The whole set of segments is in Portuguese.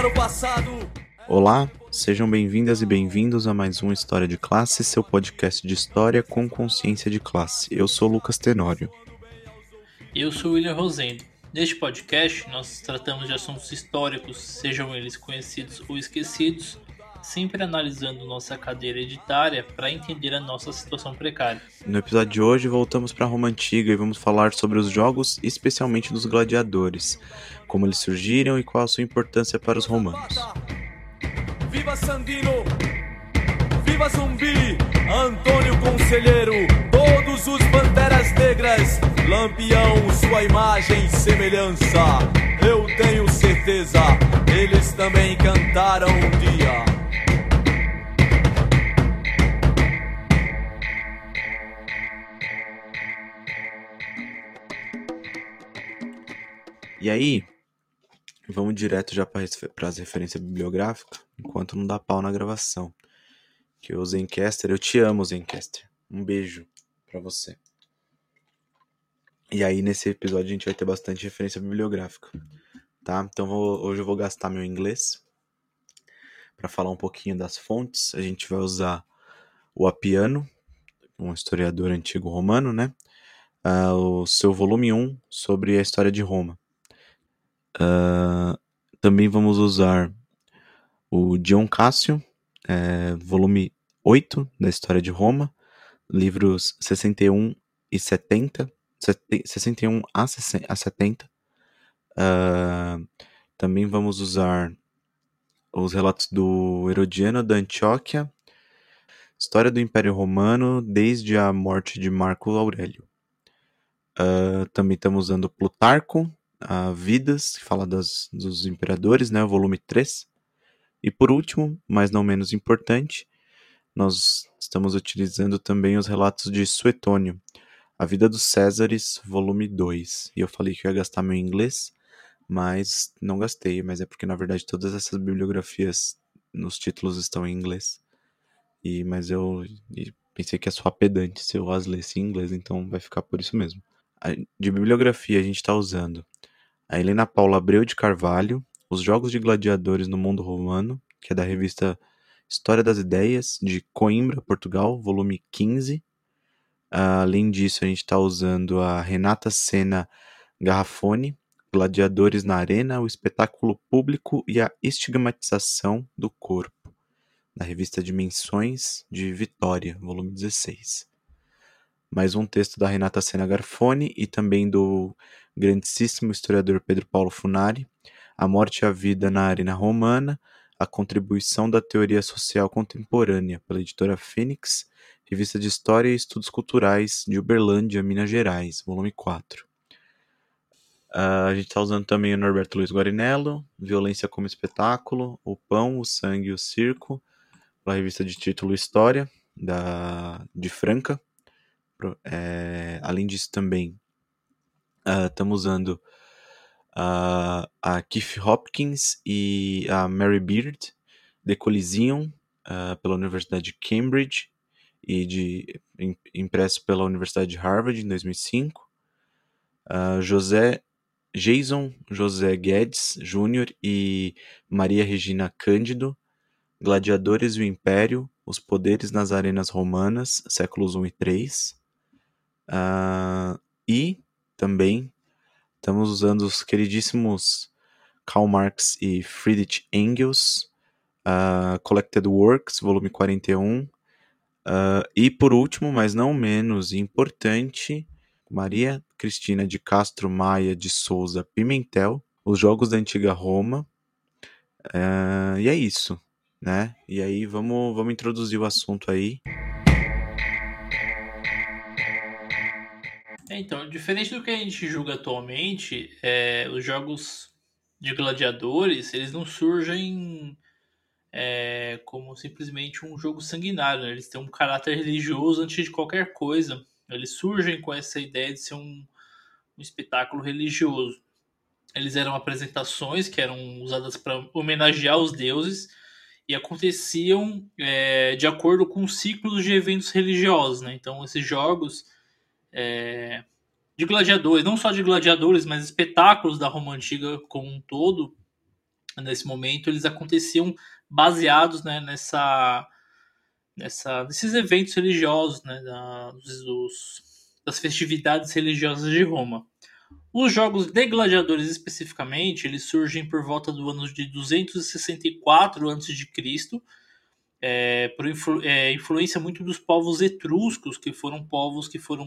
para o passado. Olá, sejam bem-vindas e bem-vindos a mais uma História de Classe, seu podcast de história com consciência de classe. Eu sou Lucas Tenório. Eu sou William Rosendo. Neste podcast, nós tratamos de assuntos históricos, sejam eles conhecidos ou esquecidos, sempre analisando nossa cadeira editária para entender a nossa situação precária. No episódio de hoje, voltamos para Roma Antiga e vamos falar sobre os jogos, especialmente dos gladiadores, como eles surgiram e qual a sua importância para os romanos. Viva Sandino! Viva Zumbi! Antônio Conselheiro! Todos os Panteras Negras! Lampião, sua imagem e semelhança! Eu tenho certeza, eles também cantaram um dia. E aí, vamos direto já para as referências bibliográficas, enquanto não dá pau na gravação. Que o Zencaster, eu te amo, Zencaster. Um beijo para você. E aí, nesse episódio, a gente vai ter bastante referência bibliográfica, tá? Então, vou, hoje eu vou gastar meu inglês para falar um pouquinho das fontes. A gente vai usar o Apiano, um historiador antigo romano, né? Uh, o seu volume 1 sobre a história de Roma. Uh, também vamos usar o Dion Cássio, é, volume 8 da História de Roma, livros 61 e 70, 61 a 70. Uh, também vamos usar os relatos do Herodiano da Antioquia, História do Império Romano desde a morte de Marco Aurélio. Uh, também estamos usando Plutarco, a Vidas, que fala das, dos imperadores, né, o volume 3. E por último, mas não menos importante, nós estamos utilizando também os relatos de Suetônio, A Vida dos Césares, volume 2. E eu falei que eu ia gastar meu inglês, mas não gastei, mas é porque na verdade todas essas bibliografias nos títulos estão em inglês. E mas eu e pensei que ia soar pedante se eu as lesse em inglês, então vai ficar por isso mesmo. De bibliografia a gente está usando a Helena Paula Abreu de Carvalho, Os Jogos de Gladiadores no Mundo Romano, que é da revista História das Ideias, de Coimbra, Portugal, volume 15. além disso, a gente está usando a Renata Sena Garrafone, Gladiadores na Arena, o espetáculo público e a estigmatização do corpo, na revista Dimensões de Vitória, volume 16. Mais um texto da Renata Sena Garfone e também do grandíssimo historiador Pedro Paulo Funari, A Morte e a Vida na Arena Romana, a contribuição da teoria social contemporânea, pela editora Fênix, Revista de História e Estudos Culturais de Uberlândia, Minas Gerais, volume 4. Uh, ah, a gente está usando também o Norberto Luiz Guarinello, Violência como Espetáculo, O Pão, o Sangue e o Circo, pela revista de título História, da, de Franca. É, além disso, também estamos uh, usando uh, a Keith Hopkins e a Mary Beard, The Coliseum, uh, pela Universidade de Cambridge e de, impresso pela Universidade de Harvard em 2005. Uh, José Jason José Guedes Jr. e Maria Regina Cândido, Gladiadores e o Império, Os Poderes nas Arenas Romanas, séculos 1 e 3. Uh, e também estamos usando os queridíssimos Karl Marx e Friedrich Engels, uh, Collected Works, volume 41. Uh, ah, e por último, mas não menos importante, Maria Cristina de Castro Maia de Souza Pimentel, Os Jogos da Antiga Roma. Uh, e é isso, né? E aí vamos, vamos introduzir o assunto aí. É, então, diferente do que a gente julga atualmente, é, os jogos de gladiadores, eles não surgem é, como simplesmente um jogo sanguinário, né? eles têm um caráter religioso antes de qualquer coisa. Eles surgem com essa ideia de ser um, um espetáculo religioso. Eles eram apresentações que eram usadas para homenagear os deuses e aconteciam é, de acordo com ciclos de eventos religiosos. Né? Então, esses jogos é, de gladiadores, não só de gladiadores, mas espetáculos da Roma Antiga como um todo, nesse momento, eles aconteciam baseados né, nessa, nessa, nesses eventos religiosos, né, dos, das festividades religiosas de Roma. Os jogos de gladiadores especificamente, eles surgem por volta do ano de 264 a.C., é, por influ, é, influência muito dos povos etruscos, que foram povos que foram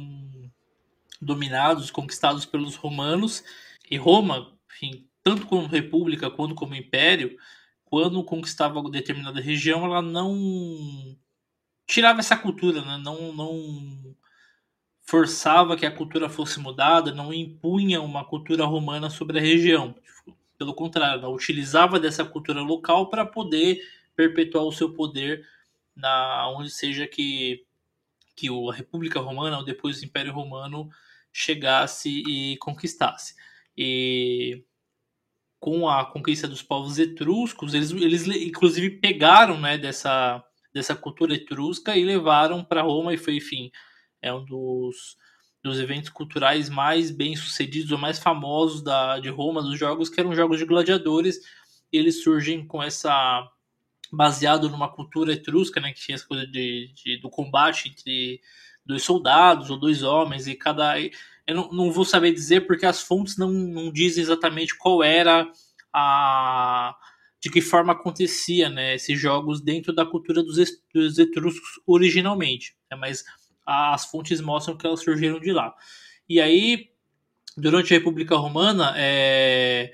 dominados, conquistados pelos romanos. E Roma, enfim, tanto como república quanto como império, quando conquistava determinada região, ela não tirava essa cultura, né? não, não forçava que a cultura fosse mudada, não impunha uma cultura romana sobre a região. Pelo contrário, ela utilizava dessa cultura local para poder perpetuar o seu poder na onde seja que que a República Romana ou depois o Império Romano chegasse e conquistasse. E com a conquista dos povos etruscos, eles, eles inclusive pegaram né, dessa, dessa cultura etrusca e levaram para Roma e foi, enfim, é um dos, dos eventos culturais mais bem sucedidos ou mais famosos da, de Roma, dos jogos, que eram jogos de gladiadores. Eles surgem com essa baseado numa cultura etrusca, né, que tinha essa coisa de, de, do combate entre dois soldados ou dois homens, e cada. Eu não, não vou saber dizer porque as fontes não, não dizem exatamente qual era a. de que forma acontecia né, esses jogos dentro da cultura dos, dos etruscos originalmente. Né, mas as fontes mostram que elas surgiram de lá. E aí, durante a República Romana, é,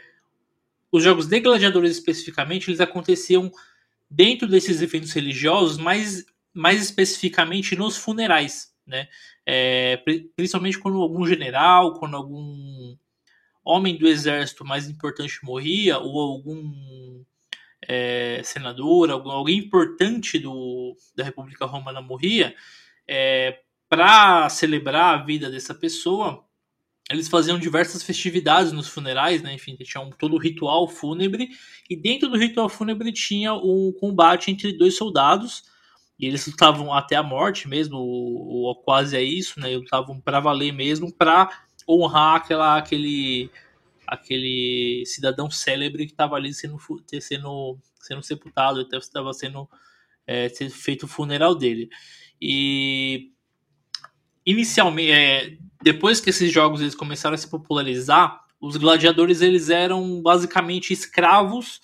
os jogos de gladiadores especificamente, eles aconteciam dentro desses eventos religiosos, mais, mais especificamente nos funerais, né? É, principalmente quando algum general, quando algum homem do exército mais importante morria, ou algum é, senador, alguém importante do, da República Romana morria, é, para celebrar a vida dessa pessoa, eles faziam diversas festividades nos funerais, né? Enfim, tinha um, todo o ritual fúnebre. E dentro do ritual fúnebre tinha um combate entre dois soldados. E eles lutavam até a morte mesmo, ou, ou quase é isso, né? Lutavam para valer mesmo, para honrar aquela, aquele, aquele cidadão célebre que estava ali sendo, sendo, sendo sepultado, estava sendo é, feito o funeral dele. E inicialmente, é, depois que esses jogos eles começaram a se popularizar, os gladiadores eles eram basicamente escravos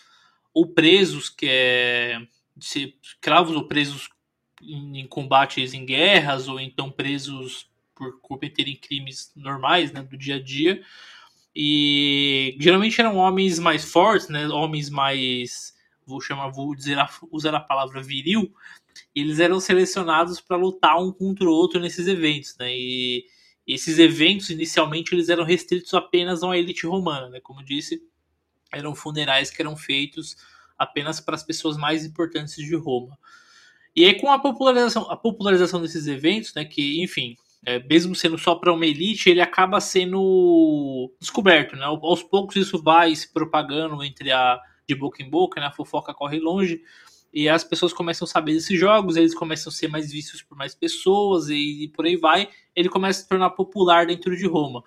ou presos, que é escravos ou presos em, combates em guerras ou então presos por cometerem crimes normais, né, do dia a dia. E geralmente eram homens mais fortes, né, homens mais vou chamar, vou dizer usar a palavra viril, eles eram selecionados para lutar um contra o outro nesses eventos, né? E esses eventos inicialmente eles eram restritos apenas a uma elite romana, né? Como disse, eram funerais que eram feitos apenas para as pessoas mais importantes de Roma. E aí com a popularização, a popularização desses eventos, né, que enfim, é, mesmo sendo só para uma elite, ele acaba sendo descoberto, né? Aos poucos isso vai se propagando entre a de boca em boca, né? A fofoca corre longe e as pessoas começam a saber desses jogos, eles começam a ser mais vistos por mais pessoas e, e por aí vai. Ele começa a se tornar popular dentro de Roma.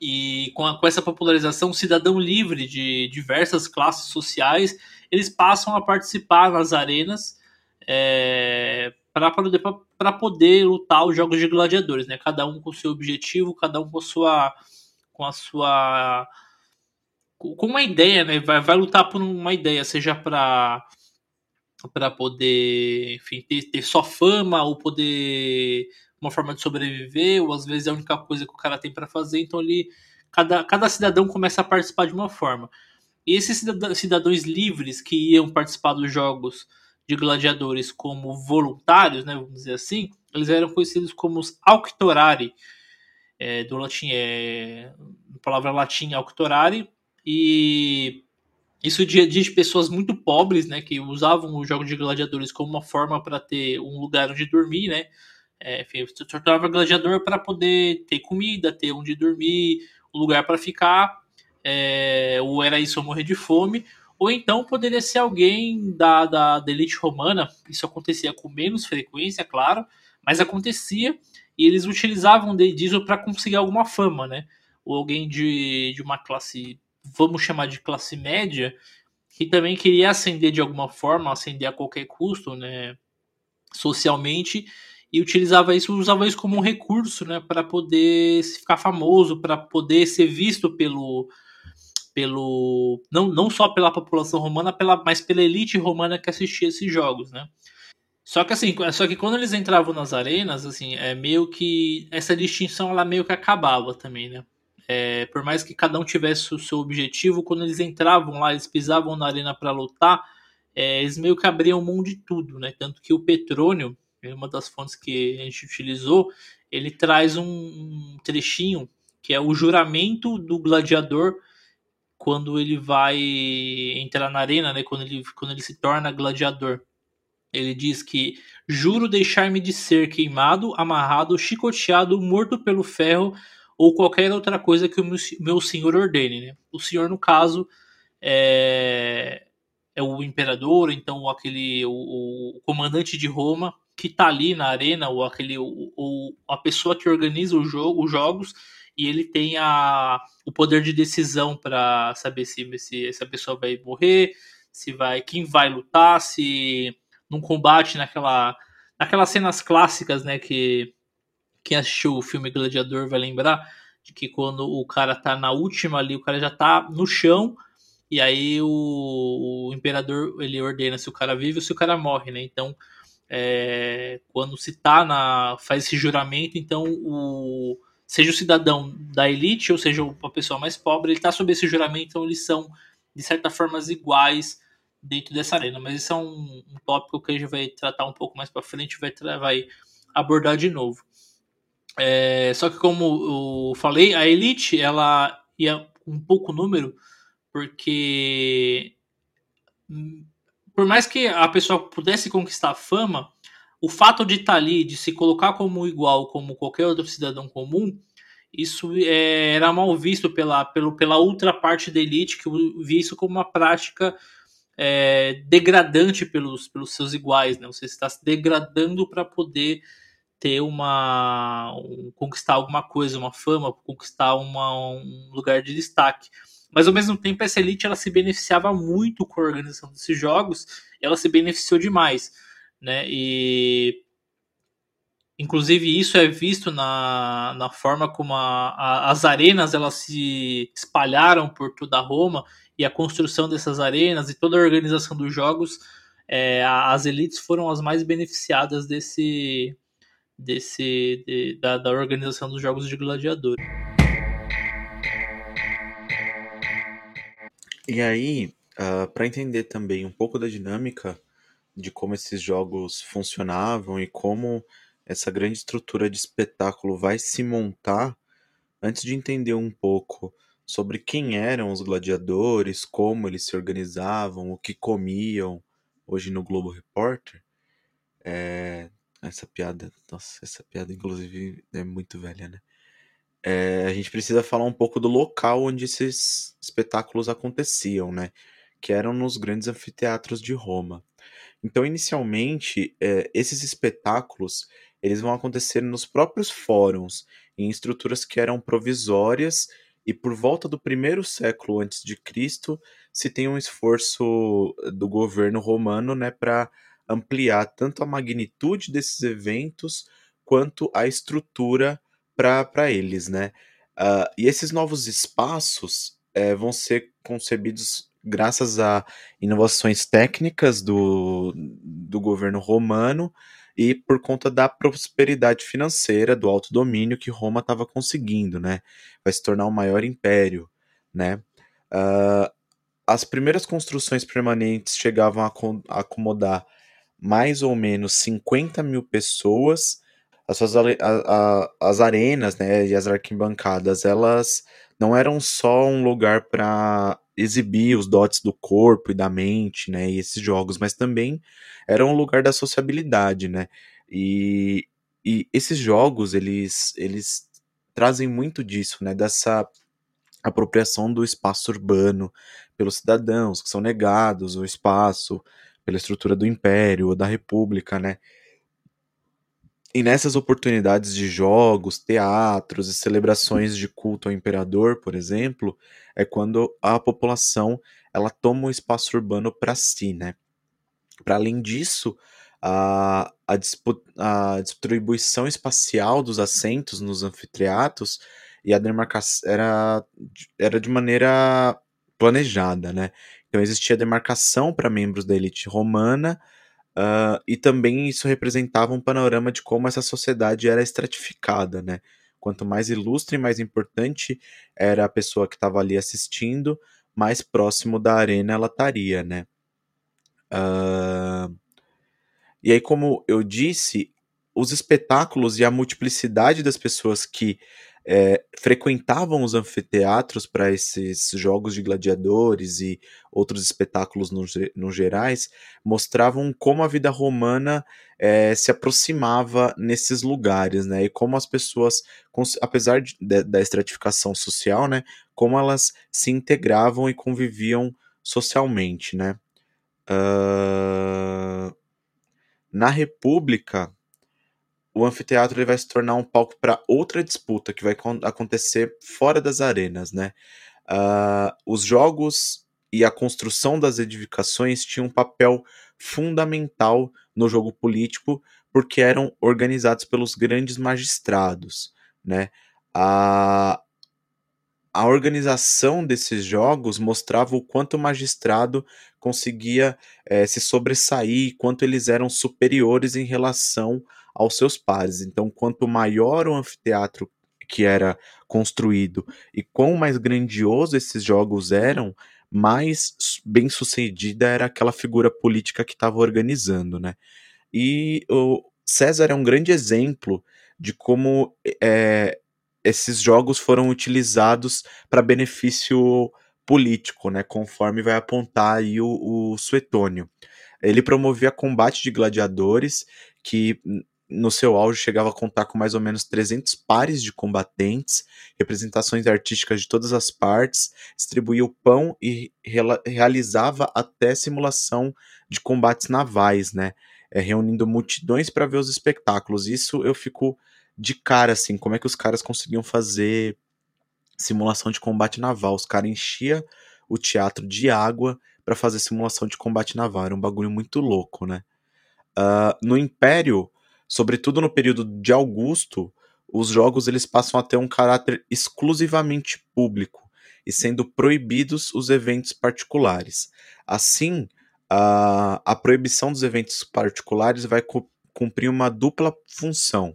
E com, a, com essa popularização, cidadão livre de diversas classes sociais, eles passam a participar nas arenas é, para poder, poder lutar os jogos de gladiadores, né? Cada um com seu objetivo, cada um com a sua com a sua com uma ideia, né? Vai, vai lutar por uma ideia, seja para para poder, enfim, ter, ter só fama ou poder uma forma de sobreviver, ou às vezes é a única coisa que o cara tem para fazer, então ali cada, cada cidadão começa a participar de uma forma. E esses cidadãos livres que iam participar dos jogos de gladiadores como voluntários, né, vamos dizer assim, eles eram conhecidos como os auctorari, é, do latim, é, palavra latim auctorari, e isso de, de pessoas muito pobres, né, que usavam o jogo de gladiadores como uma forma para ter um lugar onde dormir, né? É, enfim, se tornava gladiador para poder ter comida, ter onde dormir, um lugar para ficar, é, ou era isso ou morrer de fome, ou então poderia ser alguém da, da, da elite romana. Isso acontecia com menos frequência, claro, mas acontecia e eles utilizavam disso para conseguir alguma fama, né? Ou alguém de, de uma classe vamos chamar de classe média, que também queria ascender de alguma forma, ascender a qualquer custo, né, socialmente, e utilizava isso, usava isso como um recurso, né, para poder ficar famoso, para poder ser visto pelo pelo não, não só pela população romana, pela, mas pela elite romana que assistia esses jogos, né? Só que assim, só que quando eles entravam nas arenas, assim, é meio que essa distinção ela meio que acabava também, né? É, por mais que cada um tivesse o seu objetivo, quando eles entravam lá, eles pisavam na arena para lutar, é, eles meio que abriam mão de tudo, né? Tanto que o Petrônio, uma das fontes que a gente utilizou, ele traz um, um trechinho que é o juramento do gladiador quando ele vai entrar na arena, né? Quando ele, quando ele se torna gladiador. Ele diz que juro deixar-me de ser queimado, amarrado, chicoteado, morto pelo ferro ou qualquer outra coisa que o meu, meu senhor ordene. Né? O senhor, no caso, é, é o imperador, então aquele o, o comandante de Roma que está ali na arena, ou aquele ou, a pessoa que organiza o jogo, os jogos, e ele tem a, o poder de decisão para saber se, se essa pessoa vai morrer, se vai quem vai lutar, se num combate naquela naquelas cenas clássicas, né, que quem assistiu o filme Gladiador vai lembrar de que quando o cara tá na última ali, o cara já tá no chão, e aí o, o imperador ele ordena se o cara vive ou se o cara morre, né? Então, é, quando se tá na. faz esse juramento, então o. Seja o cidadão da elite, ou seja a pessoa mais pobre, ele tá sob esse juramento, então eles são, de certa forma, iguais dentro dessa arena. Mas isso é um, um tópico que a gente vai tratar um pouco mais para frente, vai, vai abordar de novo. É, só que como eu falei, a Elite ela ia um pouco número, porque por mais que a pessoa pudesse conquistar fama, o fato de estar tá ali, de se colocar como igual, como qualquer outro cidadão comum, isso é, era mal visto pela, pelo, pela outra parte da elite, que via isso como uma prática é, degradante pelos, pelos seus iguais. Né? Você está se degradando para poder ter uma um, conquistar alguma coisa, uma fama, conquistar uma, um lugar de destaque. Mas ao mesmo tempo essa elite ela se beneficiava muito com a organização desses jogos, ela se beneficiou demais, né? E inclusive isso é visto na, na forma como a, a, as arenas elas se espalharam por toda Roma e a construção dessas arenas e toda a organização dos jogos, é, as elites foram as mais beneficiadas desse desse de, da, da organização dos jogos de gladiador. E aí, uh, ah, para entender também um pouco da dinâmica de como esses jogos funcionavam e como essa grande estrutura de espetáculo vai se montar, antes de entender um pouco sobre quem eram os gladiadores, como eles se organizavam, o que comiam, hoje no Globo Repórter, é, essa piada, nossa, essa piada inclusive é muito velha, né? É, a gente precisa falar um pouco do local onde esses espetáculos aconteciam, né? Que eram nos grandes anfiteatros de Roma. Então, inicialmente, é, esses espetáculos eles vão acontecer nos próprios fóruns, em estruturas que eram provisórias e por volta do primeiro século antes de Cristo se tem um esforço do governo romano, né, para ampliar tanto a magnitude desses eventos quanto a estrutura para eles, né? Uh, e esses novos espaços é, vão ser concebidos graças a inovações técnicas do, do governo romano e por conta da prosperidade financeira, do alto domínio que Roma estava conseguindo, né? Vai se tornar o maior império, né? Uh, as primeiras construções permanentes chegavam a, a acomodar mais ou menos 50 mil pessoas. As, suas, a, a, as arenas né, e as arquibancadas, elas não eram só um lugar para exibir os dotes do corpo e da mente, né, e esses jogos, mas também era um lugar da sociabilidade, né, e, e esses jogos, eles, eles trazem muito disso, né, dessa apropriação do espaço urbano pelos cidadãos, que são negados o espaço, pela estrutura do império ou da república, né? E nessas oportunidades de jogos, teatros e celebrações de culto ao imperador, por exemplo, é quando a população ela toma o espaço urbano para si, né? Para além disso, a, a, a, distribuição espacial dos assentos nos anfiteatros e a demarcação era, era de maneira planejada, né? Então existia demarcação para membros da elite romana uh, e também isso representava um panorama de como essa sociedade era estratificada, né? Quanto mais ilustre e mais importante era a pessoa que estava ali assistindo, mais próximo da arena ela estaria, né? Uh, e aí, como eu disse, os espetáculos e a multiplicidade das pessoas que é, frequentavam os anfiteatros para esses jogos de gladiadores e outros espetáculos no, no gerais mostravam como a vida romana é, se aproximava nesses lugares, né? E como as pessoas, apesar de, de, da estratificação social, né? Como elas se integravam e conviviam socialmente, né? Uh na República, o anfiteatro ele vai se tornar um palco para outra disputa que vai acontecer fora das arenas, né? Uh, os jogos e a construção das edificações tinham um papel fundamental no jogo político porque eram organizados pelos grandes magistrados, né? A, a organização desses jogos mostrava o quanto o magistrado conseguia é, se sobressair, quanto eles eram superiores em relação aos seus pares. Então, quanto maior o anfiteatro que era construído e quão mais grandioso esses jogos eram, mais bem sucedida era aquela figura política que estava organizando, né? E o César é um grande exemplo de como é, esses jogos foram utilizados para benefício político, né, conforme vai apontar aí o, o Suetônio. Ele promovia combate de gladiadores que no seu auge chegava a contar com mais ou menos 300 pares de combatentes, representações artísticas de todas as partes, distribuía o pão e realizava até simulação de combates navais, né? É, reunindo multidões para ver os espetáculos. Isso eu fico de cara, assim, como é que os caras conseguiam fazer simulação de combate naval. Os caras enchiam o teatro de água para fazer simulação de combate naval. Era um bagulho muito louco, né? Uh, no Império, sobretudo no período de Augusto, os jogos eles passam a ter um caráter exclusivamente público e sendo proibidos os eventos particulares. Assim, a, a proibição dos eventos particulares vai cumprir uma dupla função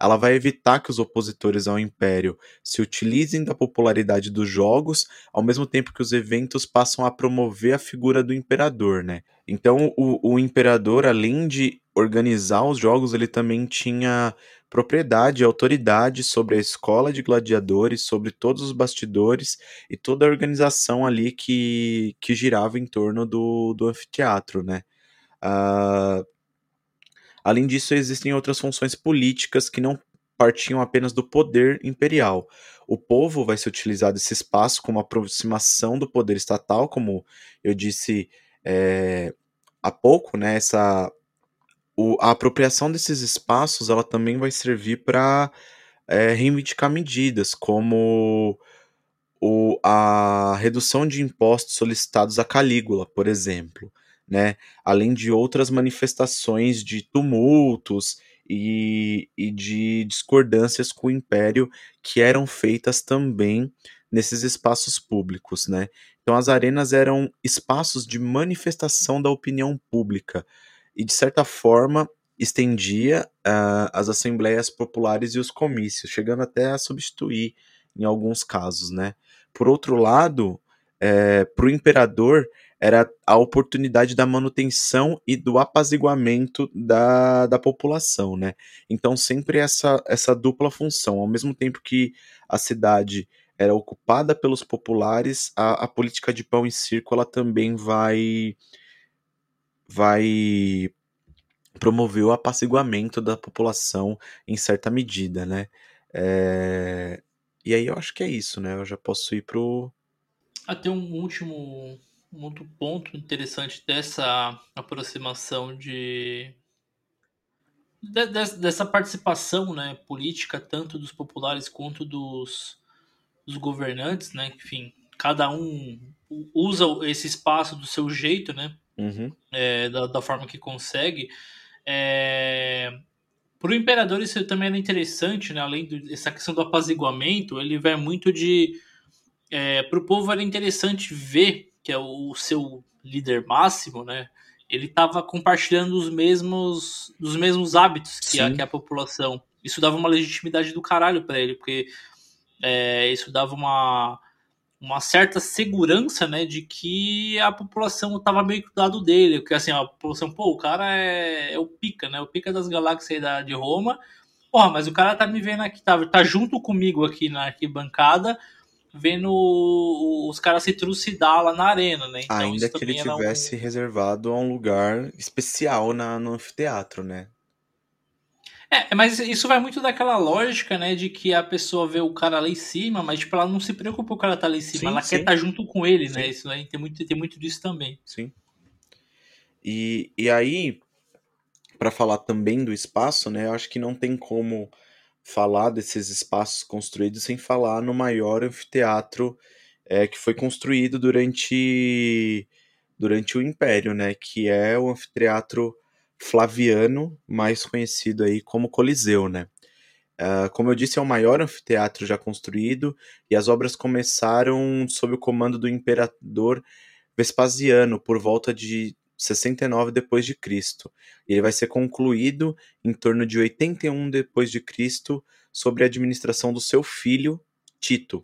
ela vai evitar que os opositores ao império se utilizem da popularidade dos jogos, ao mesmo tempo que os eventos passam a promover a figura do imperador, né? Então, o, o imperador, além de organizar os jogos, ele também tinha propriedade e autoridade sobre a escola de gladiadores, sobre todos os bastidores e toda a organização ali que, que girava em torno do, do anfiteatro, né? Uh, Além disso, existem outras funções políticas que não partiam apenas do poder imperial. O povo vai se utilizar desse espaço como aproximação do poder estatal, como eu disse é, há pouco, né? Essa, o, a apropriação desses espaços ela também vai servir para é, reivindicar medidas, como o, a redução de impostos solicitados a Calígula, por exemplo né? Além de outras manifestações de tumultos e, e de discordâncias com o império que eram feitas também nesses espaços públicos, né? Então as arenas eram espaços de manifestação da opinião pública e de certa forma estendia uh, as assembleias populares e os comícios, chegando até a substituir em alguns casos, né? Por outro lado, é, para o imperador era a oportunidade da manutenção e do apaziguamento da, da população, né? Então sempre essa, essa dupla função, ao mesmo tempo que a cidade era ocupada pelos populares, a, a política de pão e circo ela também vai vai promover o apaziguamento da população em certa medida, né? É... E aí eu acho que é isso, né? Eu já posso ir pro. Até um último um outro ponto interessante dessa aproximação de, de, dessa participação né, política tanto dos populares quanto dos, dos governantes, né, enfim, cada um usa esse espaço do seu jeito, né? Uhum. É, da, da, forma que consegue. É... Para o imperador isso também era interessante, né? Além dessa questão do apaziguamento, ele vai muito de... É, para o povo era interessante ver que é o seu líder máximo, né? Ele estava compartilhando os mesmos, os mesmos hábitos que a, que a população. Isso dava uma legitimidade do caralho para ele, porque é, isso dava uma, uma certa segurança, né, de que a população estava meio que do lado dele, porque assim, a população, pô, o cara é, é o pica, né, o pica das galáxias da, de Roma, porra, mas o cara tá me vendo aqui, tá, tá junto comigo aqui na arquibancada, vendo os caras se trucidar lá na arena, né? Então, Ainda que ele tivesse um... reservado a um lugar especial na, no anfiteatro, né? É, mas isso vai muito daquela lógica, né, de que a pessoa vê o cara lá em cima, mas tipo, ela não se preocupa o cara tá lá em cima, sim, ela sim. quer estar tá junto com ele, né? sim. né? Isso aí tem muito, tem muito disso também. Sim. E, e aí, para falar também do espaço, né, eu acho que não tem como falar desses espaços construídos sem falar no maior anfiteatro é, que foi construído durante, durante o Império, né? Que é o anfiteatro Flaviano, mais conhecido aí como Coliseu, né? Uh, como eu disse, é o maior anfiteatro já construído e as obras começaram sob o comando do imperador Vespasiano por volta de 69 depois de Cristo. Ele vai ser concluído em torno de 81 depois de Cristo sob a administração do seu filho Tito.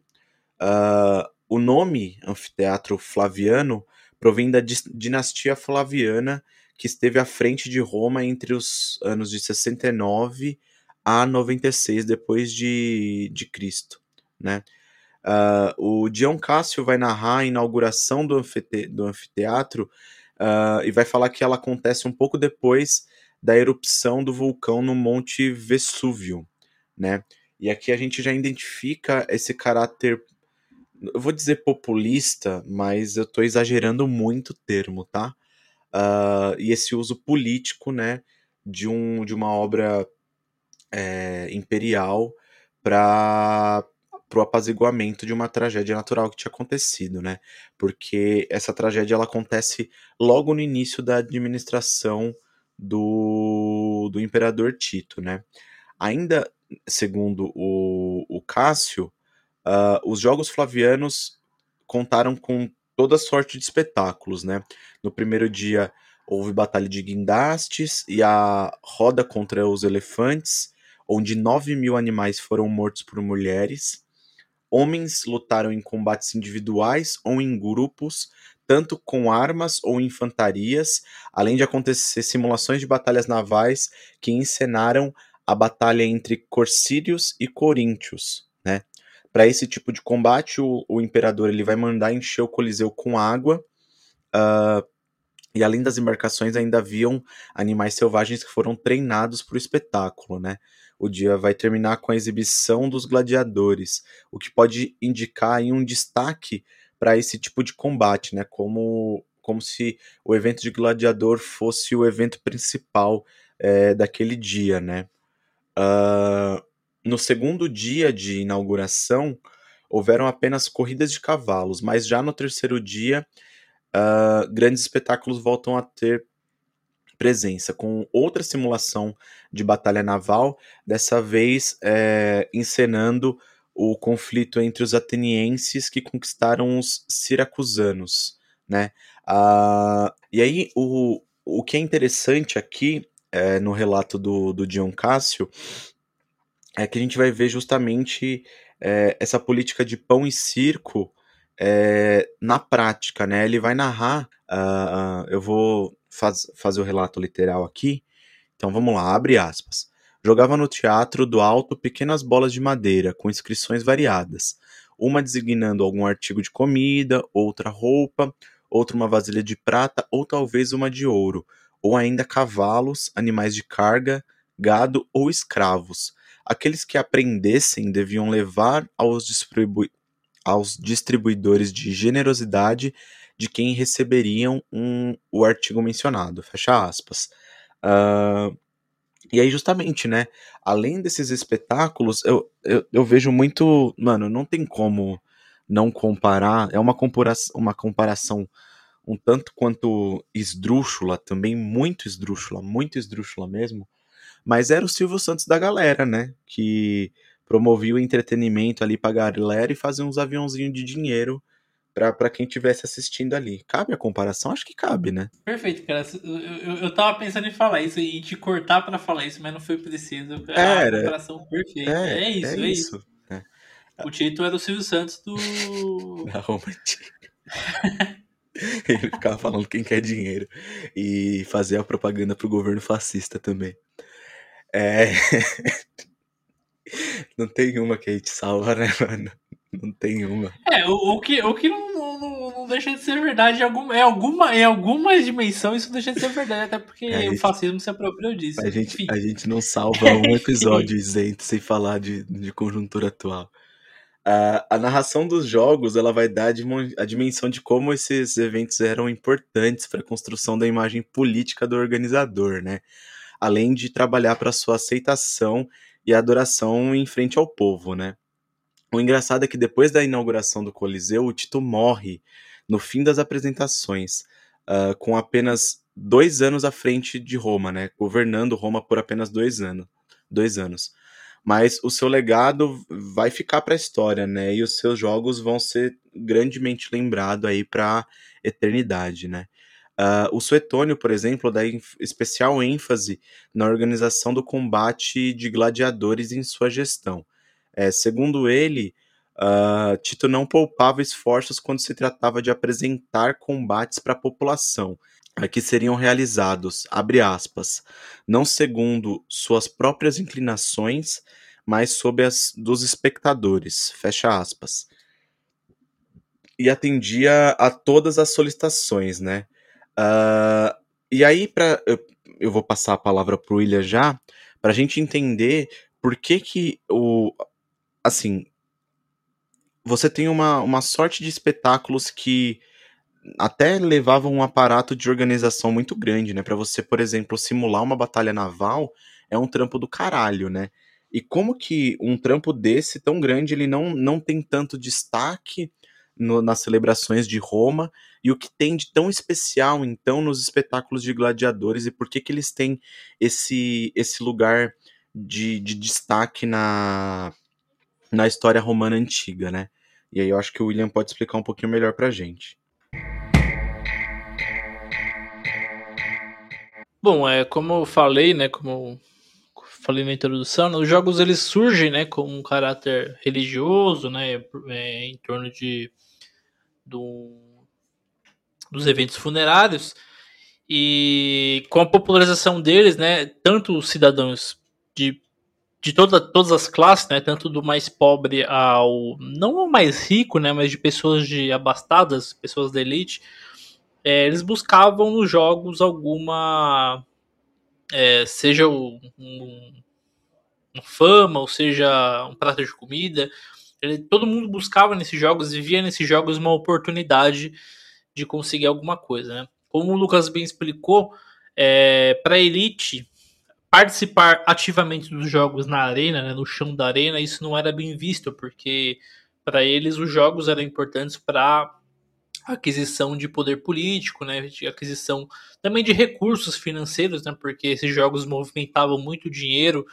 Uh, o nome Anfiteatro Flaviano provém da dinastia Flaviana que esteve à frente de Roma entre os anos de 69 a 96 depois de, de Cristo, né? Uh, o Dion Cássio vai narrar a inauguração do, anfite do anfiteatro uh, e vai falar que ela acontece um pouco depois da erupção do vulcão no Monte Vesúvio, né? E aqui a gente já identifica esse caráter, eu vou dizer populista, mas eu estou exagerando muito o termo, tá? Uh, e esse uso político, né, de, um, de uma obra é, imperial para pro apaziguamento de uma tragédia natural que tinha acontecido, né? Porque essa tragédia ela acontece logo no início da administração do, do imperador Tito, né? Ainda segundo o, o Cássio, uh, os Jogos Flavianos contaram com toda sorte de espetáculos, né? No primeiro dia houve batalha de guindastes e a roda contra os elefantes, onde 9 mil animais foram mortos por mulheres. Homens lutaram em combates individuais ou em grupos, tanto com armas ou infantarias, além de acontecer simulações de batalhas navais que encenaram a batalha entre Corsírios e Coríntios? Para esse tipo de combate, o, o, imperador ele vai mandar encher o Coliseu com água, uh, e além das embarcações ainda haviam animais selvagens que foram treinados para o espetáculo, né? o dia vai terminar com a exibição dos gladiadores, o que pode indicar um destaque para esse tipo de combate, né? Como, como se o evento de gladiador fosse o evento principal é, daquele dia, né? Uh, no segundo dia de inauguração, houveram apenas corridas de cavalos, mas já no terceiro dia, uh, grandes espetáculos voltam a ter presença, com outra simulação de batalha naval, dessa vez é, encenando o conflito entre os atenienses que conquistaram os siracusanos, né? Ah, e aí, o, o que é interessante aqui é, no relato do, do Dion Cássio é que a gente vai ver justamente é, essa política de pão e circo é, na prática, né? Ele vai narrar, uh, uh, eu vou faz, fazer o relato literal aqui. Então vamos lá, abre aspas. Jogava no teatro do alto pequenas bolas de madeira com inscrições variadas, uma designando algum artigo de comida, outra roupa, outra uma vasilha de prata ou talvez uma de ouro, ou ainda cavalos, animais de carga, gado ou escravos. Aqueles que aprendessem deviam levar aos, distribu aos distribuidores de generosidade de quem receberiam um, o artigo mencionado, fecha aspas. Uh, e aí, justamente, né, além desses espetáculos, eu, eu, eu, vejo muito, mano, não tem como não comparar, é uma comparação, uma comparação um tanto quanto esdrúxula, também muito esdrúxula, muito esdrúxula mesmo, mas era o Silvio Santos da galera, né? Que promovia o entretenimento ali pra galera e fazia uns aviãozinhos de dinheiro para quem estivesse assistindo ali. Cabe a comparação? Acho que cabe, né? Perfeito, cara. Eu, eu, eu tava pensando em falar isso e te cortar para falar isso, mas não foi preciso. É, era, a comparação perfeita. É, é isso, é, é isso. isso. É. O título era o Silvio Santos do. da Roma. Ele ficava falando quem quer dinheiro e fazia a propaganda pro governo fascista também. É. Não tem uma que a gente salva, né, mano? Não tem uma. É, o, o que, o que não, não, não, deixa de ser verdade em alguma, em, alguma, em alguma dimensão, isso deixa de ser verdade, até porque é, o fascismo se apropriou disso. A gente, a gente não salva um episódio isento sem falar de, de conjuntura atual. Uh, a narração dos jogos ela vai dar a dimensão de como esses eventos eram importantes para a construção da imagem política do organizador, né? Além de trabalhar para sua aceitação e adoração em frente ao povo, né? O engraçado é que depois da inauguração do Coliseu, o Tito morre no fim das apresentações, uh, com apenas dois anos à frente de Roma, né? Governando Roma por apenas dois, anos, dois anos. Mas o seu legado vai ficar para a história, né? E os seus jogos vão ser grandemente lembrados aí para eternidade, né? Uh, o Suetônio, por exemplo, dá especial ênfase na organização do combate de gladiadores em sua gestão. É, segundo ele, uh, Tito não poupava esforços quando se tratava de apresentar combates para a população, que seriam realizados, abre aspas, não segundo suas próprias inclinações, mas sob as dos espectadores, fecha aspas. E atendia a todas as solicitações, né? Uh, e aí, pra, eu, eu vou passar a palavra para o William já, para a gente entender por que que o, assim, você tem uma, uma sorte de espetáculos que até levavam um aparato de organização muito grande, né? Para você, por exemplo, simular uma batalha naval é um trampo do caralho, né? E como que um trampo desse tão grande ele não, não tem tanto destaque no, nas celebrações de Roma e o que tem de tão especial então nos espetáculos de gladiadores e por que que eles têm esse esse lugar de, de destaque na na história romana antiga, né? E aí eu acho que o William pode explicar um pouquinho melhor pra gente. Bom, é como eu falei, né, como falei na introdução, os jogos eles surgem, né, com um caráter religioso, né, é, em torno de do, dos eventos funerários. E com a popularização deles, né, tanto os cidadãos de de toda, todas as classes, né, tanto do mais pobre ao não ao mais rico, né, mas de pessoas de abastadas, pessoas da elite, é, eles buscavam nos jogos alguma é, seja um, um, um, fama ou seja um prato de comida, ele, todo mundo buscava nesses jogos e via nesses jogos uma oportunidade de conseguir alguma coisa, né? Como o Lucas bem explicou, é, para a elite participar ativamente dos jogos na arena, né, no chão da arena, isso não era bem visto, porque para eles os jogos eram importantes para aquisição de poder político, né, de aquisição também de recursos financeiros, né, porque esses jogos movimentavam muito dinheiro,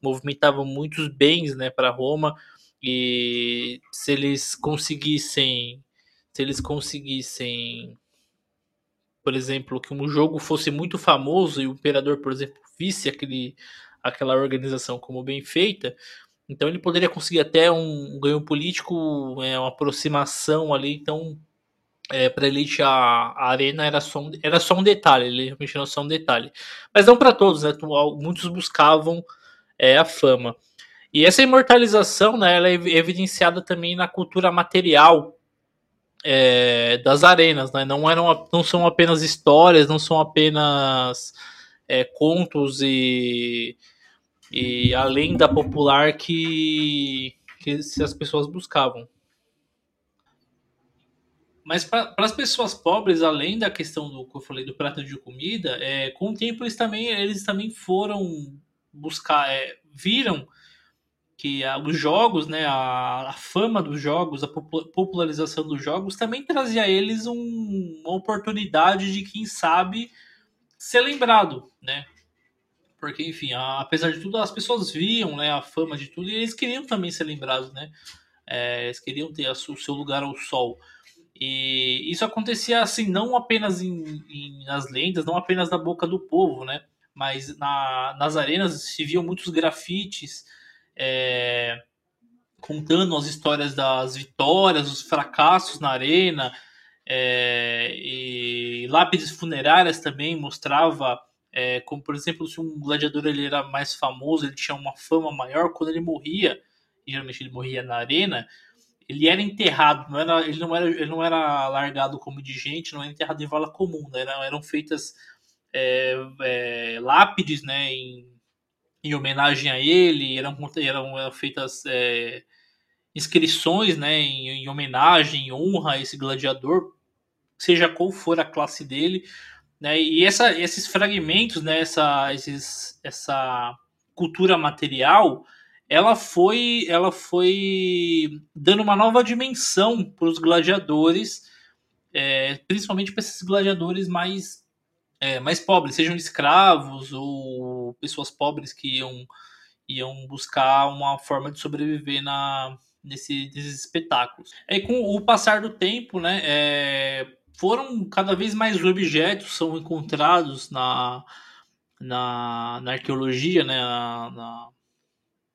movimentavam muitos bens, né, para Roma e se eles conseguissem, se eles conseguissem, por exemplo, que um jogo fosse muito famoso e o imperador, por exemplo, visse aquele, aquela organização como bem feita, então ele poderia conseguir até um ganho político, é, uma aproximação ali. Então, é, para elite a, a, arena era só, um, era só um detalhe, ele realmente era só um detalhe. Mas não para todos, né? Muitos buscavam é, a fama. E essa imortalização, né, ela é evidenciada também na cultura material é, das arenas, né? Não eram, não são apenas histórias, não são apenas é, contos e, e a lenda popular que, que as pessoas buscavam. Mas para as pessoas pobres, além da questão do que eu falei do prato de comida, é, com o tempo eles também, eles também foram buscar, é, viram que os jogos, né, a, a, fama dos jogos, a popularização dos jogos também trazia a eles um, uma oportunidade de, quem sabe, ser lembrado, né? Porque, enfim, a, apesar de tudo, as pessoas viam né, a fama de tudo e eles queriam também ser lembrados, né? É, eles queriam ter o seu lugar ao sol. E isso acontecia assim, não apenas em, em, nas lendas, não apenas na boca do povo, né? Mas na, nas arenas se viam muitos grafites é, contando as histórias das vitórias, os fracassos na arena, é, e lápides funerárias também mostrava é, como por exemplo se um gladiador ele era mais famoso ele tinha uma fama maior quando ele morria e geralmente ele morria na arena ele era enterrado não era ele não era ele não era largado como de gente não era enterrado em vala comum né? eram, eram feitas é, é, lápides né em, em homenagem a ele eram eram, eram feitas é, inscrições né em, em homenagem em honra a esse gladiador seja qual for a classe dele, né? E essa, esses fragmentos, né? Essa, esses, essa cultura material, ela foi, ela foi dando uma nova dimensão para os gladiadores, é, principalmente para esses gladiadores mais é, mais pobres, sejam escravos ou pessoas pobres que iam, iam buscar uma forma de sobreviver na, nesse, nesses espetáculos. E com o passar do tempo, né, é, foram cada vez mais objetos são encontrados na, na, na arqueologia, né, na, na,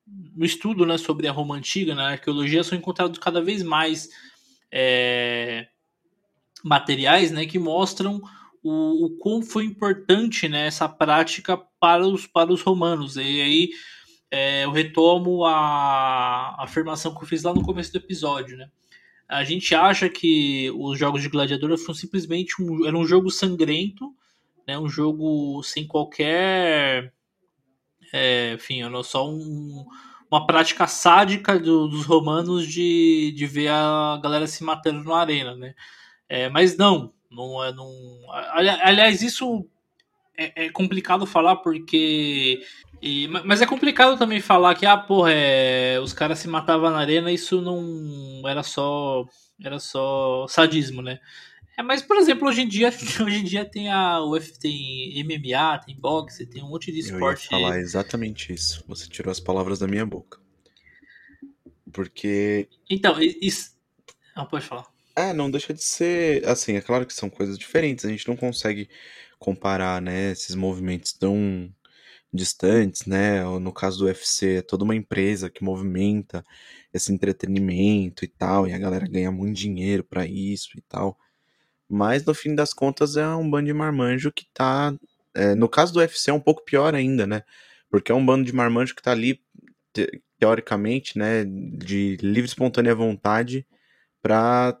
no estudo né, sobre a Roma Antiga, na arqueologia, são encontrados cada vez mais é, materiais né, que mostram o, o quão foi importante né, essa prática para os, para os romanos. E aí é, eu retomo a, a afirmação que eu fiz lá no começo do episódio. Né? A gente acha que os jogos de gladiador foram simplesmente um, era um jogo sangrento, né, um jogo sem qualquer. É, enfim, era só um, uma prática sádica do, dos romanos de, de ver a galera se matando na arena, né? É, mas não, não é. Não, aliás, isso é, é complicado falar porque e, mas é complicado também falar que, ah, porra, é, os caras se matavam na arena, isso não era só era só sadismo, né? É, mas, por exemplo, hoje em dia, hoje em dia tem a UFC, tem MMA, tem boxe, tem um monte de esporte. Eu ia falar exatamente isso. Você tirou as palavras da minha boca. Porque. Então, isso. Não, pode falar. É, não deixa de ser. Assim, é claro que são coisas diferentes. A gente não consegue comparar, né, esses movimentos tão distantes, né? No caso do UFC, é toda uma empresa que movimenta esse entretenimento e tal, e a galera ganha muito dinheiro para isso e tal. Mas no fim das contas é um bando de marmanjo que tá. É, no caso do UFC é um pouco pior ainda, né? Porque é um bando de marmanjo que tá ali, te, teoricamente, né? De livre espontânea vontade para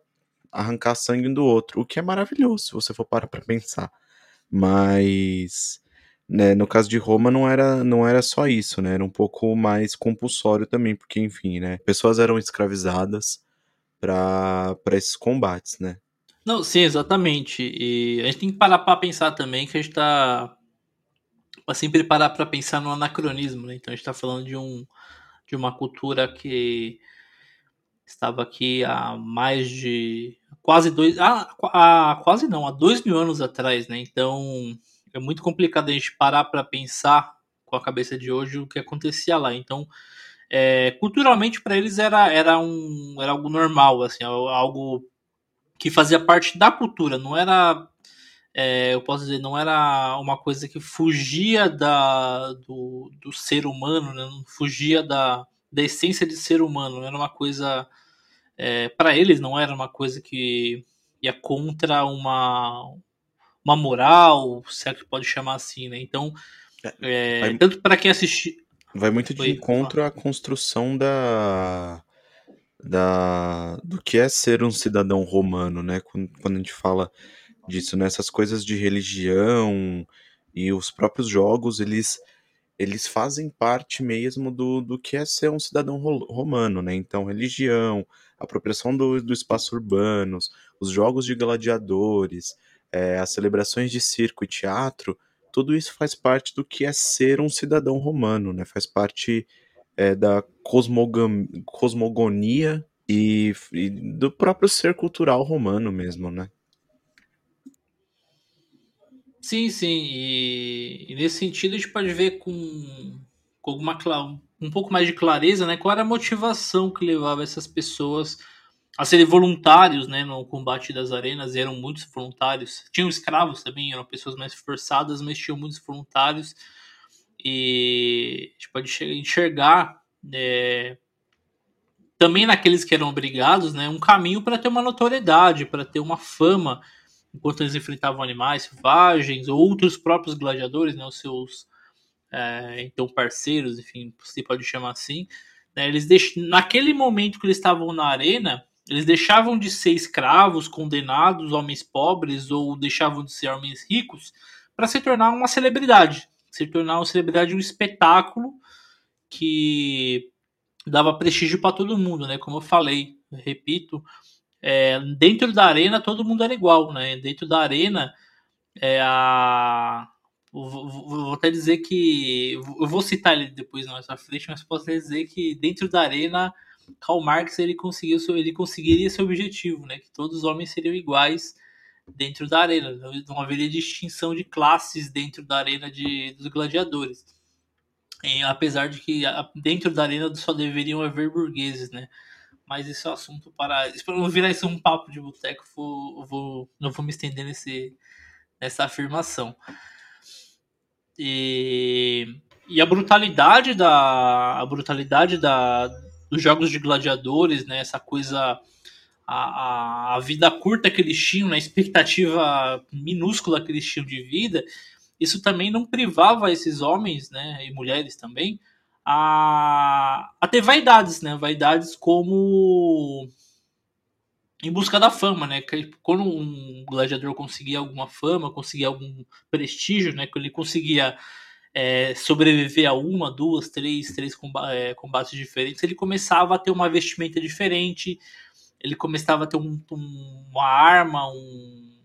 arrancar sangue do outro. O que é maravilhoso, se você for parar pra pensar. Mas né, no caso de Roma não era, não era só isso, né? Era um pouco mais compulsório também, porque enfim, né? Pessoas eram escravizadas para esses combates, né? Não, sim, exatamente. E a gente tem que parar para pensar também que a gente tá para sempre parar para pensar no anacronismo, né? Então a gente está falando de um de uma cultura que estava aqui há mais de quase dois, ah, há, quase não, há dois mil anos atrás, né? Então é muito complicado a gente parar para pensar com a cabeça de hoje o que acontecia lá. Então, é, culturalmente para eles era, era, um, era algo normal, assim, algo que fazia parte da cultura, não era, é, eu posso dizer, não era uma coisa que fugia da, do, do ser humano, né? não fugia da, da essência de ser humano, era uma coisa, é, para eles não era uma coisa que ia contra uma, uma moral, se é que pode chamar assim, né? Então, é, vai, tanto para quem assistir. Vai muito de encontro à construção da, da. do que é ser um cidadão romano, né? Quando, quando a gente fala disso, né? Essas coisas de religião e os próprios jogos, eles eles fazem parte mesmo do, do que é ser um cidadão romano, né? Então, religião, apropriação do, do espaço urbanos, os jogos de gladiadores, é, as celebrações de circo e teatro, tudo isso faz parte do que é ser um cidadão romano, né? Faz parte é, da cosmogonia e, e, do próprio ser cultural romano mesmo, né? Sim, sim. E, e nesse sentido a gente pode ver com, com alguma um pouco mais de clareza, né? Qual era a motivação que levava essas pessoas a serem voluntários, né? No combate das arenas, eram muitos voluntários. Tinham escravos também, eram pessoas mais forçadas, mas tinham muitos voluntários. E a gente pode enxergar é, também naqueles que eram obrigados, né, um caminho para ter uma notoriedade, para ter uma fama, enquanto eles enfrentavam animais selvagens ou outros próprios gladiadores, né, os seus é, então parceiros, enfim, se pode chamar assim, né, eles deix... naquele momento que eles estavam na arena, eles deixavam de ser escravos, condenados, homens pobres ou deixavam de ser homens ricos para se tornar uma celebridade, se tornar uma celebridade um espetáculo que dava prestígio para todo mundo, né? Como eu falei, repito, é, dentro da arena todo mundo era igual, né? Dentro da arena, é, a... Vou, até dizer que. Eu vou citar ele depois mais à frente, mas posso dizer que dentro da arena, Karl Marx ele, conseguiu, ele conseguiria esse objetivo, né? Que todos os homens seriam iguais dentro da arena. Não haveria distinção de classes dentro da arena de, dos gladiadores apesar de que dentro da arena só deveriam haver burgueses, né? Mas esse é um assunto para. Para não virar isso um papo de boteco, vou, vou, não vou me estender nesse, nessa afirmação. E, e a brutalidade da a brutalidade da, dos jogos de gladiadores, né? Essa coisa a, a, a vida curta que eles tinham, né? a expectativa minúscula que eles tinham de vida, isso também não privava esses homens, né, e mulheres também, a, a ter vaidades, né, vaidades como em busca da fama, né, quando um gladiador conseguia alguma fama, conseguia algum prestígio, né, que ele conseguia é, sobreviver a uma, duas, três, três é, combates diferentes, ele começava a ter uma vestimenta diferente, ele começava a ter um, um, uma arma, um,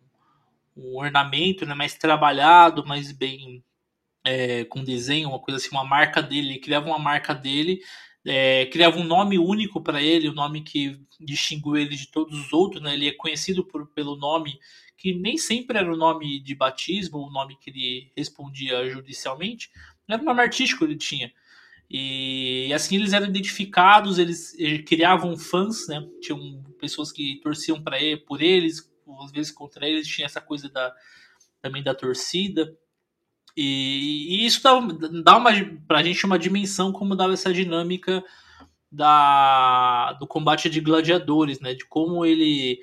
um ornamento né, mais trabalhado, mais bem é, com desenho, uma coisa assim, uma marca dele. Ele criava uma marca dele, é, criava um nome único para ele, o um nome que distinguiu ele de todos os outros. Né? Ele é conhecido por, pelo nome que nem sempre era o nome de batismo, o nome que ele respondia judicialmente, era um nome artístico que ele tinha. E assim eles eram identificados, eles, eles criavam fãs, né? Tinham pessoas que torciam para ele, por eles, às vezes contra eles tinha essa coisa da, também da torcida. E, e isso dá, dá uma, pra gente uma dimensão como dava essa dinâmica da, do combate de gladiadores, né? De como ele.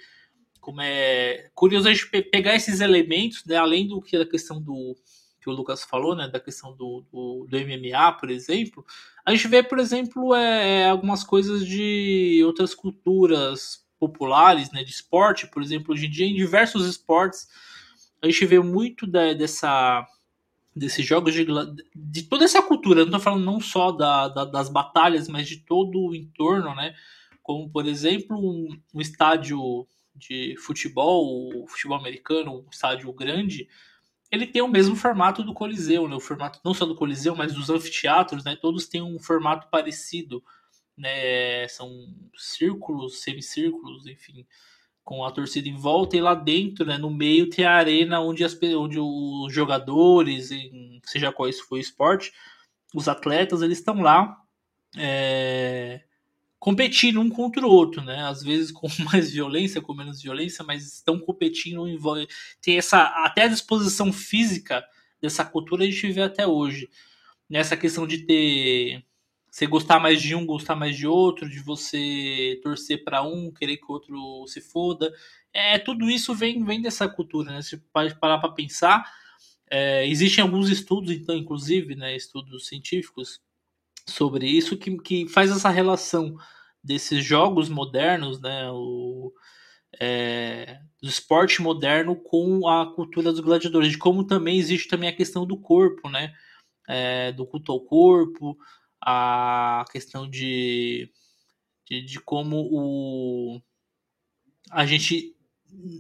Como é curioso a gente pegar esses elementos, né? Além do que a questão do que o Lucas falou, né? Da questão do, do, do MMA, por exemplo. A gente vê, por exemplo, é, é algumas coisas de outras culturas populares, né, de esporte, por exemplo, hoje em dia em diversos esportes a gente vê muito da, dessa desses jogos de, de toda essa cultura, não estou falando não só da, da, das batalhas, mas de todo o entorno, né? Como por exemplo um, um estádio de futebol, futebol americano, um estádio grande, ele tem o mesmo formato do Coliseu, né? O formato não só do Coliseu, mas dos anfiteatros, né? Todos têm um formato parecido né? São círculos, semicírculos, enfim, com a torcida em volta e lá dentro, né, no meio tem a arena onde, as, onde os jogadores, seja qual isso foi o esporte, os atletas, eles estão lá é, competindo um contra o outro, né? Às vezes com mais violência, com menos violência, mas estão competindo em tem essa até a disposição física dessa cultura a gente vê até hoje. Nessa questão de ter você gostar mais de um, gostar mais de outro, de você torcer para um, querer que o outro se foda. É, tudo isso vem, vem dessa cultura, né? Se parar para pensar, é, existem alguns estudos, então, inclusive, né, estudos científicos sobre isso que, que faz essa relação desses jogos modernos, né, o, é, do esporte moderno com a cultura dos gladiadores, de como também existe também a questão do corpo, né, é, do culto ao corpo, a questão de, de, de como o, a gente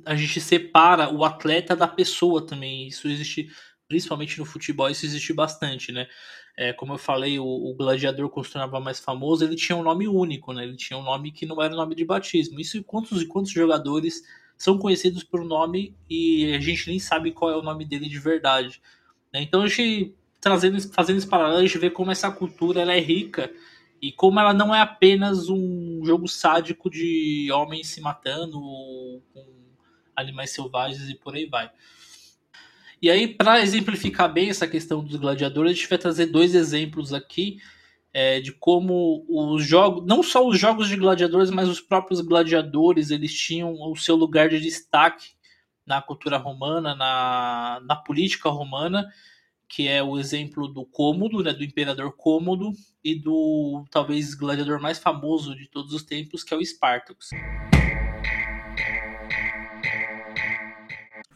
a gente separa o atleta da pessoa também. Isso existe principalmente no futebol, isso existe bastante, né? É, como eu falei, o, o gladiador costumava mais famoso, ele tinha um nome único, né? Ele tinha um nome que não era o nome de batismo. Isso e quantos e quantos jogadores são conhecidos por nome e a gente nem sabe qual é o nome dele de verdade. Né? Então a gente trazendo, fazendo esse paralelo, a vê como essa cultura ela é rica e como ela não é apenas um jogo sádico de homens se matando com animais selvagens e por aí vai. E aí, para exemplificar bem essa questão dos gladiadores, a gente vai trazer dois exemplos aqui é, de como os jogos, não só os jogos de gladiadores, mas os próprios gladiadores, eles tinham o seu lugar de destaque na cultura romana, na, na política romana, que é o exemplo do Cômodo, né, do imperador Cômodo, e do talvez gladiador mais famoso de todos os tempos, que é o Spartacus.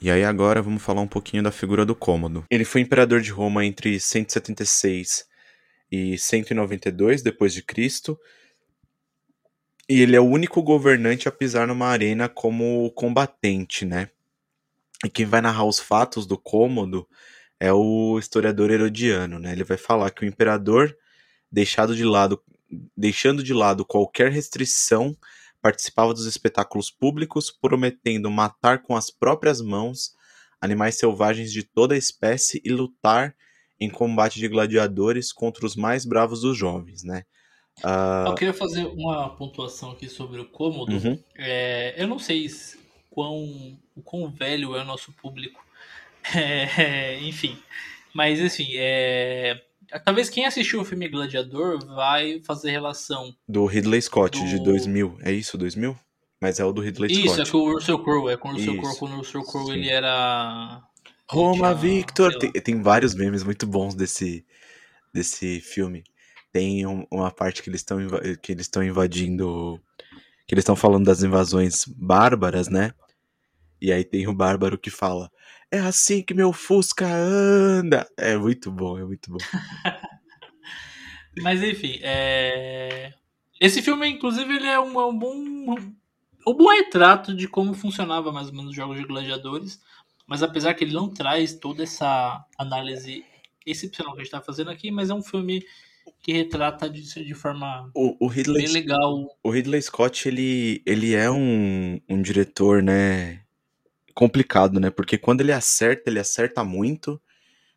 E aí agora vamos falar um pouquinho da figura do Cômodo. Ele foi imperador de Roma entre 176 e 192 depois de Cristo. E ele é o único governante a pisar numa arena como combatente, né? E quem vai narrar os fatos do Cômodo é o historiador Herodiano, né? Ele vai falar que o imperador, deixado de lado, deixando de lado qualquer restrição, participava dos espetáculos públicos, prometendo matar com as próprias mãos animais selvagens de toda a espécie e lutar em combate de gladiadores contra os mais bravos dos jovens, né? Uh... Eu queria fazer uma pontuação aqui sobre o cômodo. Uhum. É, eu não sei quão, o quão velho é o nosso público, é, enfim. Mas, assim, é, talvez quem assistiu o filme Gladiador vai fazer relação. Do Ridley Scott, do... de 2000. É isso, 2000? Mas é o do Ridley isso, Scott. Isso, é com o Russell Crowe. É com o Russell Crowe. Quando o Russell Crowe ele era... Roma Victor! Tem, tem, vários memes muito bons desse, desse filme. Tem um, uma parte que eles estão que eles estão invadindo... Que eles estão falando das invasões bárbaras, né? E aí tem o bárbaro que fala é assim que meu Fusca anda. É muito bom, é muito bom. Mas enfim, é... esse filme, inclusive, ele é um, é um bom um bom retrato de como funcionava mais ou menos os jogos de gladiadores. Mas apesar que ele não traz toda essa análise excepcional que a gente está fazendo aqui, mas é um filme que retrata de, de forma o, o Ridley, bem legal. O Ridley Scott, ele, ele é um, um diretor, né? Complicado, né? Porque quando ele acerta, ele acerta muito.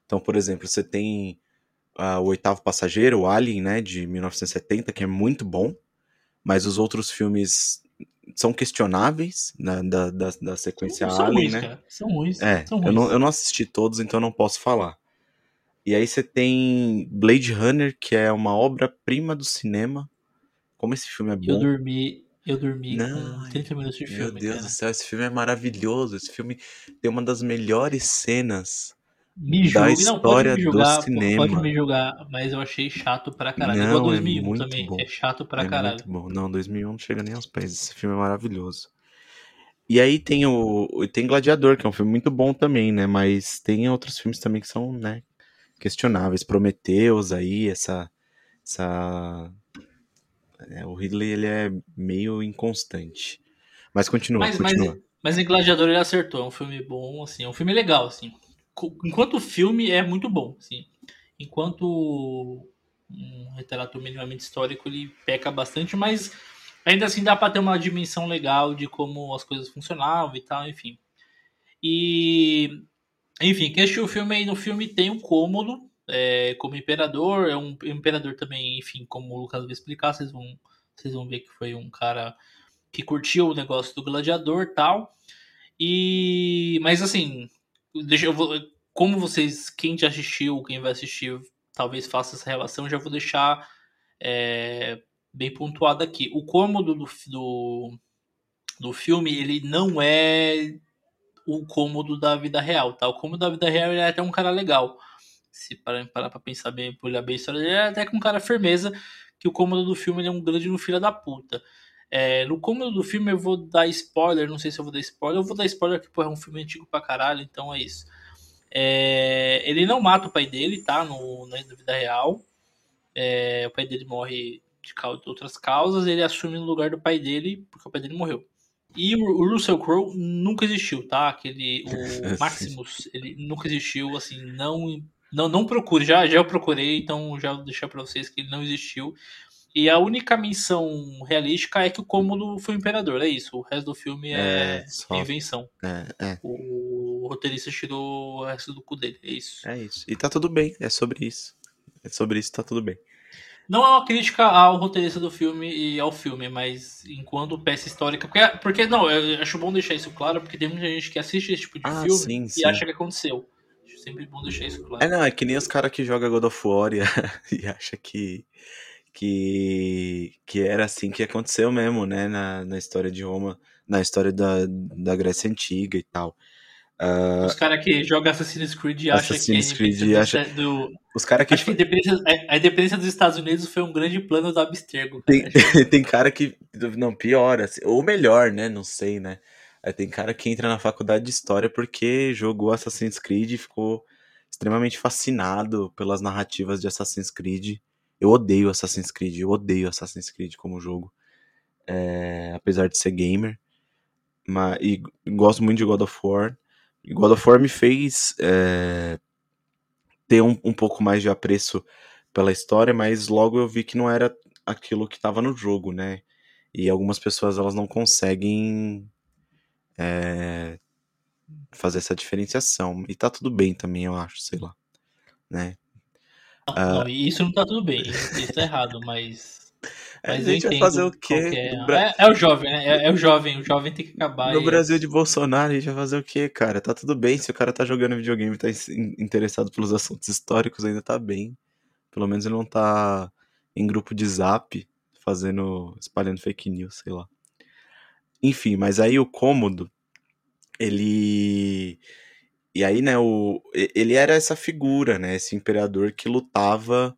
Então, por exemplo, você tem uh, o Oitavo Passageiro, o Alien, né, de 1970, que é muito bom, mas os outros filmes são questionáveis né, da, da, da sequência são, Alien, ruins, né? Cara. São ruins. É, são ruins. Eu, não, eu não assisti todos, então eu não posso falar. E aí você tem Blade Runner, que é uma obra-prima do cinema. Como esse filme é bom. Eu dormi, eu dormi não, com 30 minutos de filme. Meu Deus cara. do céu, esse filme é maravilhoso. Esse filme tem uma das melhores cenas me da história não, julgar, do cinema. Pode me julgar, mas eu achei chato pra caralho. Não, Igual 2001 é também. Bom. É chato pra é caralho. Muito bom. Não, 2001 não chega nem aos pés. Esse filme é maravilhoso. E aí tem o tem Gladiador, que é um filme muito bom também, né? Mas tem outros filmes também que são, né, questionáveis. Prometeus aí, essa essa o Ridley ele é meio inconstante. Mas continua, mas, continua. Mas, mas em Gladiador ele acertou, é um filme bom, assim, é um filme legal, assim. Enquanto filme é muito bom, assim. Enquanto um retrato minimamente histórico ele peca bastante, mas ainda assim dá para ter uma dimensão legal de como as coisas funcionavam e tal, enfim. E enfim, quem assistiu o filme aí no filme tem um cômodo é, como imperador, é um imperador também, enfim, como o Lucas vai explicar, vocês vão, vocês vão ver que foi um cara que curtiu o negócio do gladiador tal. E mas assim, deixa eu vou, como vocês, quem já assistiu, quem vai assistir, talvez faça essa relação, já vou deixar é, bem pontuado aqui. O cômodo do, do, do filme, ele não é o cômodo da vida real, tá? O cômodo da vida real ele é até um cara legal se parar para pensar bem, olhar bem a história dele, é até com cara firmeza que o cômodo do filme é um grande no filho da puta. É, no cômodo do filme eu vou dar spoiler, não sei se eu vou dar spoiler, eu vou dar spoiler que é um filme antigo pra caralho, então é isso. É, ele não mata o pai dele, tá? No, na vida real. É, o pai dele morre de outras causas, ele assume no lugar do pai dele, porque o pai dele morreu. E o Russell Crowe nunca existiu, tá? Aquele, o Maximus, ele nunca existiu, assim, não, não, não procure, já, já eu procurei, então já vou deixar pra vocês que ele não existiu. E a única menção realística é que o cômodo foi o imperador, é isso. O resto do filme é, é invenção. É, é. O, o roteirista tirou o resto do cu dele, é isso. É isso. E tá tudo bem, é sobre isso. É sobre isso, tá tudo bem. Não é uma crítica ao roteirista do filme e ao filme, mas enquanto peça histórica. Porque, porque não, eu acho bom deixar isso claro, porque tem muita gente que assiste esse tipo de Ah, filme sim, e sim. acha que aconteceu. Sempre bom deixar isso claro. É, não, é que nem os caras que jogam God of War e, e acha que, que, que era assim que aconteceu mesmo, né, na, na história de Roma, na história da, da Grécia Antiga e tal. Ah, Os caras que jogam Assassin's Creed e acham que a Assassin's Creed independência acha- do. os caras que Acho que a independência, a- a independência dos Estados Unidos foi um grande plano do Abstergo. cara. Tem, tem cara que. Não, pior, assim, ou melhor, né? Não sei, né? Aí tem cara que entra na faculdade de história porque jogou Assassin's Creed e ficou extremamente fascinado pelas narrativas de Assassin's Creed. Eu odeio Assassin's Creed, eu odeio Assassin's Creed como jogo. É, apesar de ser gamer. Mas, e gosto muito de God of War. E God of War me fez é, ter um, um pouco mais de apreço pela história, mas logo eu vi que não era aquilo que estava no jogo, né? E algumas pessoas elas não conseguem é, fazer essa diferenciação. E tá tudo bem também, eu acho, sei lá. Né? Não, Ah. não, isso não tá tudo bem. Isso, tá errado, mas. É, Mas a gente vai fazer o quê? que É, Bra- É- é o jovem, né? É, é o jovem. O jovem tem que acabar. no e- Brasil de Bolsonaro, a gente vai fazer o quê, cara? Tá tudo bem. Se o cara tá jogando videogame e tá in- interessado pelos assuntos históricos, ainda tá bem. Pelo menos ele não tá em grupo de zap fazendo. espalhando fake news, sei lá. Enfim, mas aí o cômodo, ele. E aí, né, o, ele era essa figura, né, esse imperador que lutava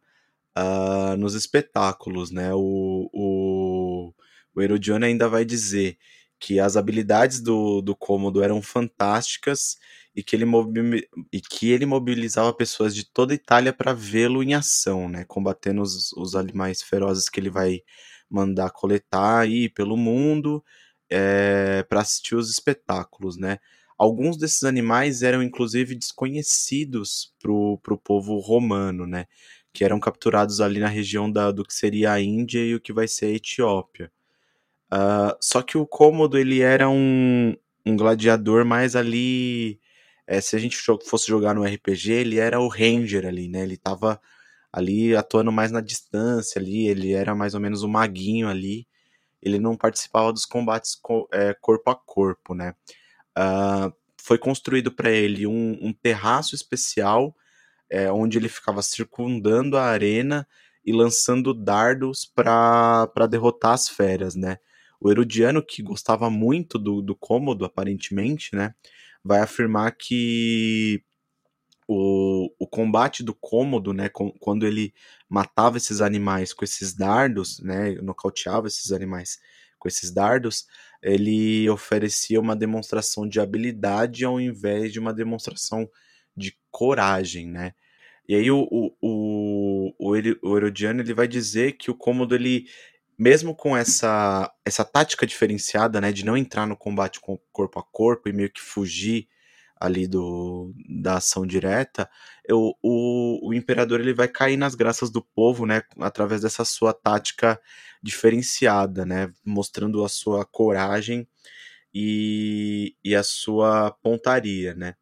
ah, nos espetáculos, né, o, o, o Herodiano ainda vai dizer que as habilidades do, do Cômodo eram fantásticas e que ele, mobi- e que ele mobilizava pessoas de toda a Itália para vê-lo em ação, né, combatendo os, os animais ferozes que ele vai mandar coletar aí pelo mundo para assistir os espetáculos, né. Alguns desses animais eram inclusive desconhecidos pro, pro povo romano, né, que eram capturados ali na região da, do que seria a Índia e o que vai ser a Etiópia. Ah, só que o Cômodo ele era um, um gladiador mais ali. é, se a gente fosse jogar no RPG, ele era o Ranger ali, né? Ele tava ali atuando mais na distância ali, ele era mais ou menos o maguinho ali. Ele não participava dos combates co- é, corpo a corpo, né? Ah, foi construído para ele um, um terraço especial, é, onde ele ficava circundando a arena e lançando dardos para derrotar as feras, né? O Herodiano, que gostava muito do, do cômodo, aparentemente, né? Vai afirmar que o, o combate do cômodo, né? com- quando ele matava esses animais com esses dardos, né? Nocauteava esses animais com esses dardos, ele oferecia uma demonstração de habilidade ao invés de uma demonstração de coragem, né? E aí o, o, o, o Heri- o Herodiano ele vai dizer que o cômodo ele mesmo com essa essa tática diferenciada, né, de não entrar no combate com corpo a corpo e meio que fugir ali do da ação direta, eu, o, o imperador ele vai cair nas graças do povo, né, através dessa sua tática diferenciada, né, mostrando a sua coragem e, e a sua pontaria, né.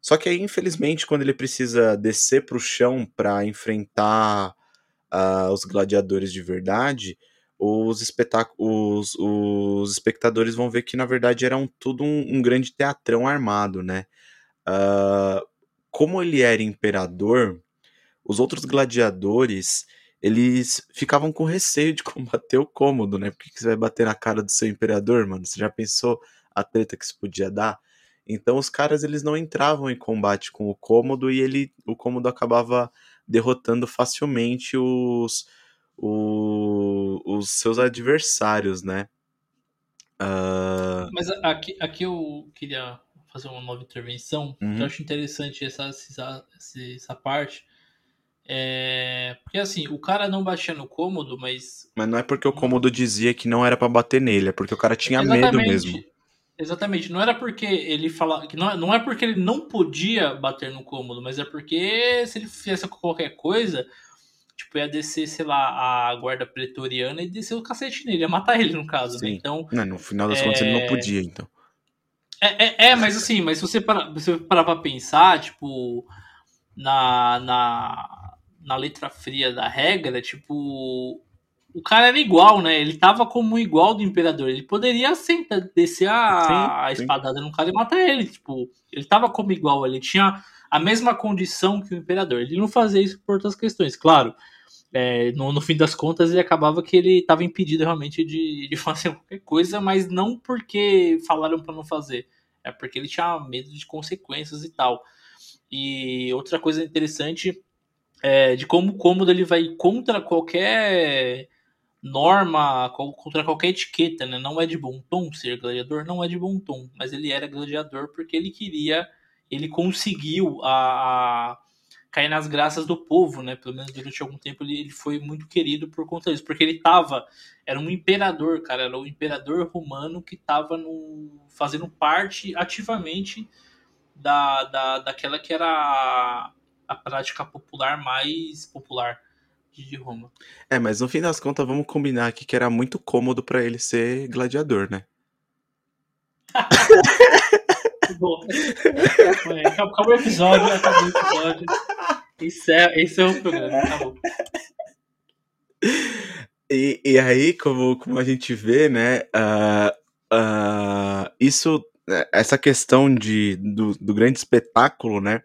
Só que aí, infelizmente, quando ele precisa descer para o chão para enfrentar ah, os gladiadores de verdade, os, espetá- os, espectadores vão ver que, na verdade, era um, tudo um, um grande teatrão armado, né? Ah, como ele era imperador, os outros gladiadores, eles ficavam com receio de combater o cômodo, né? Por que que você vai bater na cara do seu imperador, mano? Você já pensou a treta que isso podia dar? Então os caras eles não entravam em combate com o cômodo e ele o cômodo acabava derrotando facilmente os o- os seus adversários, né? Ah, Mas aqui, aqui eu queria fazer uma nova intervenção, Uhum. que eu acho interessante essa, essa, essa parte. É... Porque assim, o cara não batia no cômodo, mas. Mas não é porque o cômodo dizia que não era para bater nele, é porque o cara tinha Exatamente. medo mesmo. Exatamente, não era porque ele falava. Não, é, não é porque ele não podia bater no cômodo, mas é porque se ele fizesse qualquer coisa, tipo, ia descer, sei lá, a guarda pretoriana e descer o cacete nele, ia matar ele, no caso, né? Então. Não, no final das é... contas ele não podia, então. É, é, é, mas assim, mas se você parar, você parar pra pensar, tipo, na, na, na letra fria da regra, tipo, o cara era igual, né? Ele tava como igual do imperador. Ele poderia sentar, descer a, sim, a espadada no cara e matar ele. Tipo, ele tava como igual, ele tinha a mesma condição que o imperador. Ele não fazia isso por outras questões, claro. É, no, no, fim das contas, ele acabava que ele estava impedido realmente de, de, fazer qualquer coisa, mas não porque falaram para não fazer, é porque ele tinha medo de consequências e tal. E outra coisa interessante é de como o cômodo ele vai contra qualquer norma, contra qualquer etiqueta, né? Não é de bom tom ser gladiador, não é de bom tom, mas ele era gladiador porque ele queria, ele conseguiu a, a cair nas graças do povo, né? Pelo menos durante algum tempo ele, ele foi muito querido por conta disso, porque ele tava, era um imperador, cara, era o imperador romano que tava no, fazendo parte ativamente da, da, daquela que era a, a prática popular mais popular de Roma. É, mas no fim das contas, vamos combinar aqui que era muito cômodo para ele ser gladiador, né? Acabou o episódio, acabou o episódio. Esse é, esse é o programa, acabou. E, e aí, como, como a gente vê, né, uh, uh, isso, essa questão de, do, do grande espetáculo, né,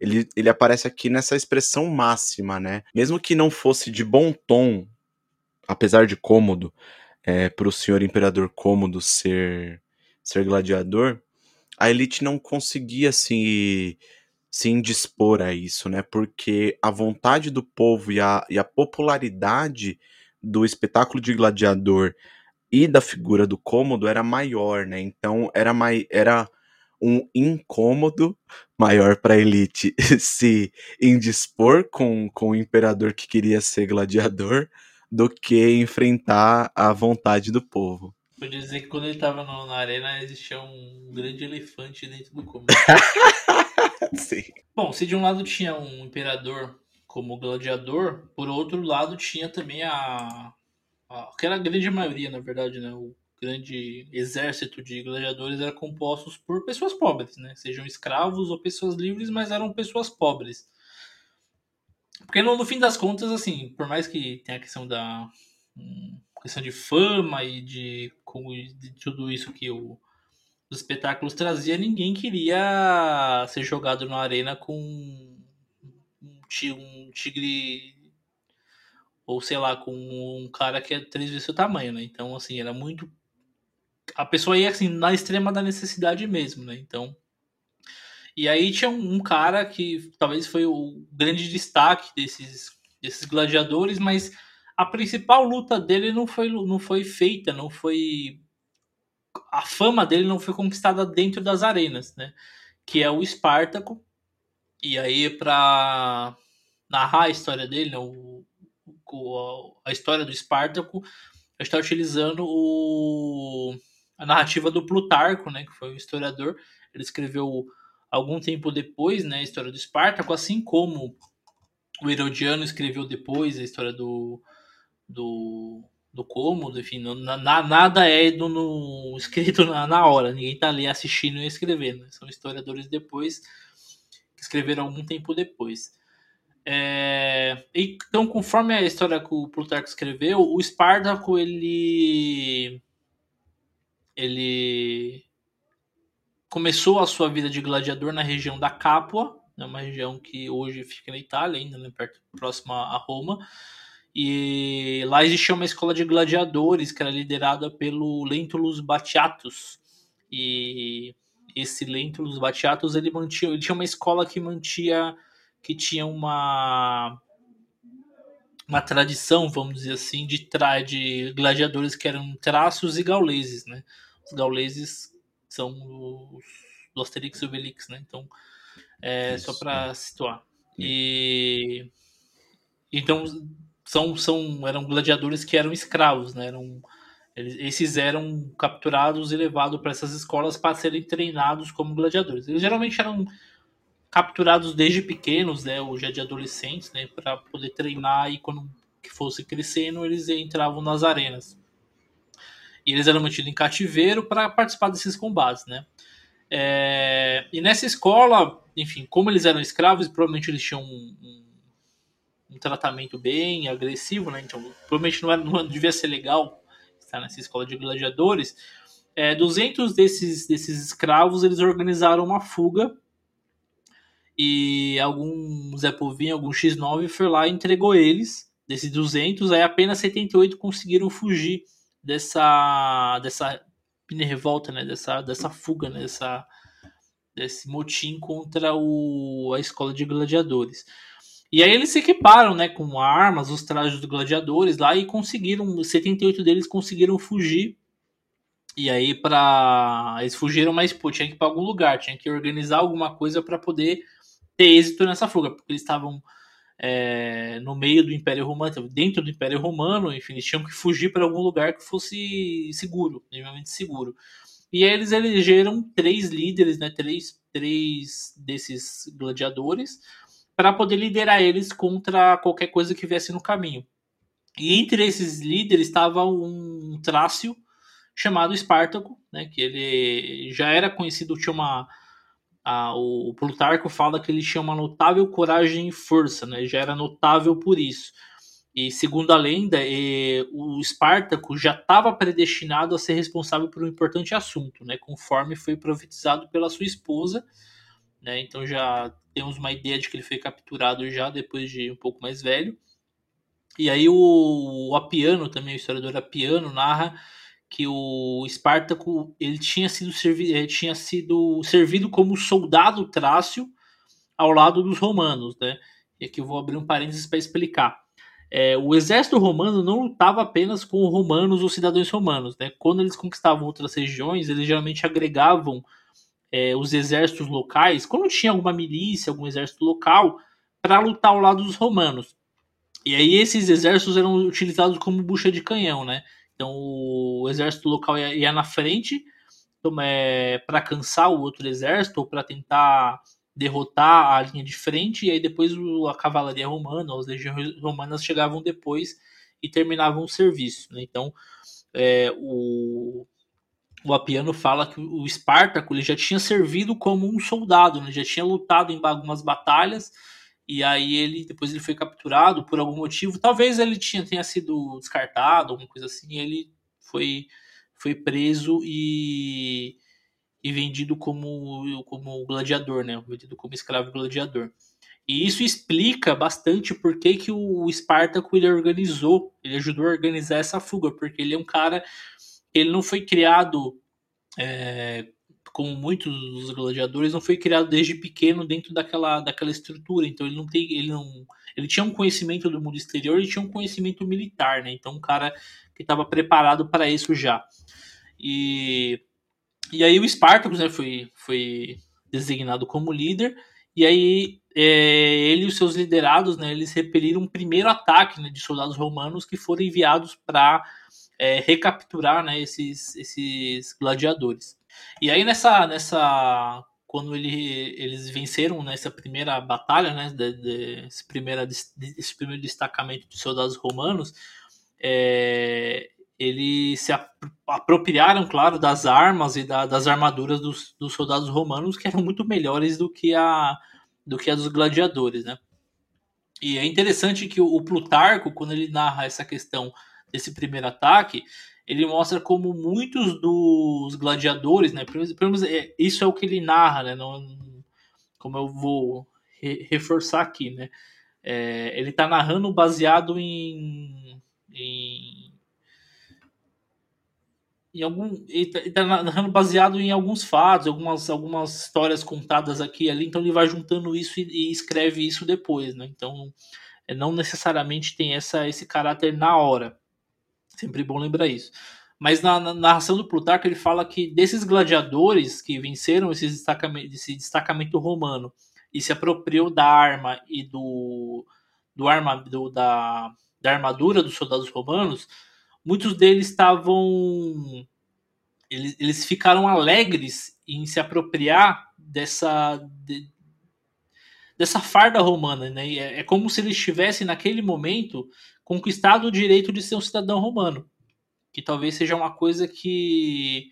ele, ele aparece aqui nessa expressão máxima, né? Mesmo que não fosse de bom tom, apesar de cômodo, é, para o senhor imperador cômodo ser, ser gladiador, a elite não conseguia se, se indispor a isso, né? Porque a vontade do povo e a, e a popularidade do espetáculo de gladiador e da figura do cômodo era maior, né? Então era, mai, era um incômodo maior para a elite se indispor com, com o imperador que queria ser gladiador do que enfrentar a vontade do povo. Vou dizer que quando ele estava na arena existia um grande elefante dentro do cômodo. Sim. Bom, se de um lado tinha um imperador como gladiador, por outro lado tinha também a, a que era a grande maioria, na verdade, né, o grande exército de gladiadores era compostos por pessoas pobres, né? Sejam escravos ou pessoas livres, mas eram pessoas pobres. Porque no, no fim das contas, assim, por mais que tenha a questão da um, questão de fama e de, de tudo isso que o, os espetáculos trazia, ninguém queria ser jogado na arena com um, um tigre ou sei lá, com um cara que é três vezes o tamanho, né? Então, assim, era muito a pessoa ia assim na extrema da necessidade mesmo, né? Então, e aí tinha um, um, cara que talvez foi o grande destaque desses, desses gladiadores, mas a principal luta dele não foi, não foi feita, não foi a fama dele não foi conquistada dentro das arenas, né? Que é o Espartaco. E aí para narrar a história dele, né? o, o, a história do Espartaco, gente está utilizando o a narrativa do Plutarco, né, que foi um historiador. Ele escreveu algum tempo depois, né, a história do Espartaco, assim como o Herodiano escreveu depois a história do do, do Cômodo, enfim, na, nada é do, no, escrito na, na hora, ninguém tá ali assistindo e escrevendo, são historiadores depois que escreveram algum tempo depois. É, então, conforme a história que o Plutarco escreveu, o Espartaco ele ele começou a sua vida de gladiador na região da Capua, né, uma região que hoje fica na Itália, ainda né, perto, próxima a Roma. E lá existia uma escola de gladiadores que era liderada pelo Lentulus Batiatus. E esse Lentulus Batiatus ele mantinha, ele tinha uma escola que mantinha que tinha uma uma tradição, vamos dizer assim, de, tra de gladiadores que eram traços e gauleses, né? Os gauleses são os do Asterix e Obelix, né? Então, é Isso, só para situar. E então são, são eram gladiadores que eram escravos, né? Eram esses eram capturados e levados para essas escolas para serem treinados como gladiadores. Eles geralmente eram capturados desde pequenos, né, ou já de adolescentes, né, para poder treinar e quando que fosse crescendo eles entravam nas arenas. E eles eram mantidos em cativeiro para participar desses combates, né? É, e nessa escola, enfim, como eles eram escravos, provavelmente eles tinham um, um, um tratamento bem agressivo, né? Então, provavelmente não, era, não devia ser legal estar nessa escola de gladiadores. É, 200 desses, desses escravos eles organizaram uma fuga e algum Zé Povinho, algum X9 foi lá e entregou eles. Desses 200, aí apenas 78 conseguiram fugir dessa dessa revolta, né, dessa dessa fuga, né, dessa desse motim contra o, a escola de gladiadores. E aí eles se equiparam, né, com armas, os trajes dos gladiadores lá e conseguiram, 78 deles conseguiram fugir. E aí para eles fugiram, mas pô, tinha que ir para algum lugar, tinha que organizar alguma coisa para poder ter êxito nessa fuga, porque eles estavam é, no meio do Império Romano, dentro do Império Romano, enfim, eles tinham que fugir para algum lugar que fosse seguro, minimamente seguro. E aí eles elegeram três líderes, né, três, três desses gladiadores, para poder liderar eles contra qualquer coisa que viesse no caminho. E entre esses líderes estava um trácio chamado Espartaco, né, que ele já era conhecido, tinha uma a, o, Plutarco fala que ele tinha uma notável coragem e força, né? Já era notável por isso. E segundo a lenda, o Espartaco já estava predestinado a ser responsável por um importante assunto, né? Conforme foi profetizado pela sua esposa, né? Então já temos uma ideia de que ele foi capturado já depois de um pouco mais velho. E aí o, o Apiano também, o historiador Apiano narra que o Espartaco ele tinha sido, servi ele tinha sido servido como soldado trácio ao lado dos romanos, né? E aqui eu vou abrir um parênteses para explicar. É, o exército romano não lutava apenas com romanos ou cidadãos romanos, né? Quando eles conquistavam outras regiões, eles geralmente agregavam é, os exércitos locais, quando tinha alguma milícia, algum exército local, para lutar ao lado dos romanos. E aí esses exércitos eram utilizados como bucha de canhão, né? Então o exército local ia, ia na frente então, é, para cansar o outro exército ou para tentar derrotar a linha de frente, e aí depois a cavalaria romana, as legiões romanas chegavam depois e terminavam o serviço. Né? Então é, o, o Apiano fala que o Espartaco ele já tinha servido como um soldado, né? já tinha lutado em algumas batalhas e aí ele depois ele foi capturado por algum motivo. Talvez ele tinha, tenha sido descartado, alguma coisa assim. E ele foi, foi preso e, e vendido como, como gladiador, né? Vendido como escravo gladiador. E isso explica bastante por que, que o Espartaco ele organizou, ele ajudou a organizar essa fuga, porque ele é um cara, ele não foi criado é, como muitos dos gladiadores, não foi criado desde pequeno dentro daquela, daquela estrutura. Então ele não tem, ele não, ele tinha um conhecimento do mundo exterior e tinha um conhecimento militar, né? Então um cara que estava preparado para isso já. E e aí o Spartacus né, foi, foi designado como líder e aí é, ele e os seus liderados, né, eles repeliram um primeiro ataque né, de soldados romanos que foram enviados para é, recapturar né, esses, esses gladiadores. E aí nessa, nessa quando ele, eles venceram nessa primeira batalha, né, desse, primeira, desse primeiro destacamento de soldados romanos, é, eles se apropriaram, claro, das armas e da, das armaduras dos, dos, soldados romanos, que eram muito melhores do que a, do que a dos gladiadores, né? E é interessante que o Plutarco, quando ele narra essa questão desse primeiro ataque, ele mostra como muitos dos gladiadores, né? É, isso é o que ele narra, né? Não, como eu vou re reforçar aqui, né? É, ele está narrando baseado em, em, em algum, ele está tá narrando baseado em alguns fatos, algumas, algumas histórias contadas aqui e ali. Então ele vai juntando isso e, e escreve isso depois, né? Então é, não necessariamente tem essa, esse caráter na hora. Sempre bom lembrar isso. Mas na, na narração do Plutarco ele fala que desses gladiadores que venceram esse destacamento, esse destacamento romano e se apropriou da arma e do, do arma, do, da, da armadura dos soldados romanos, muitos deles estavam. Eles, eles ficaram alegres em se apropriar dessa. De, dessa farda romana, né? É, é como se eles tivessem naquele momento conquistado o direito de ser um cidadão romano, que talvez seja uma coisa que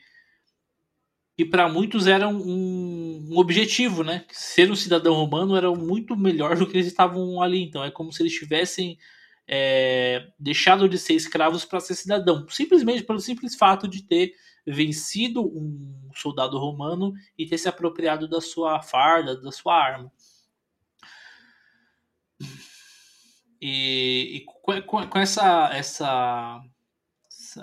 que para muitos era um, um, objetivo, né? Ser um cidadão romano era muito melhor do que eles estavam ali. Então é como se eles tivessem é, deixado de ser escravos para ser cidadão, simplesmente pelo simples fato de ter vencido um soldado romano e ter se apropriado da sua farda, da sua arma. E, e com, com, essa, essa,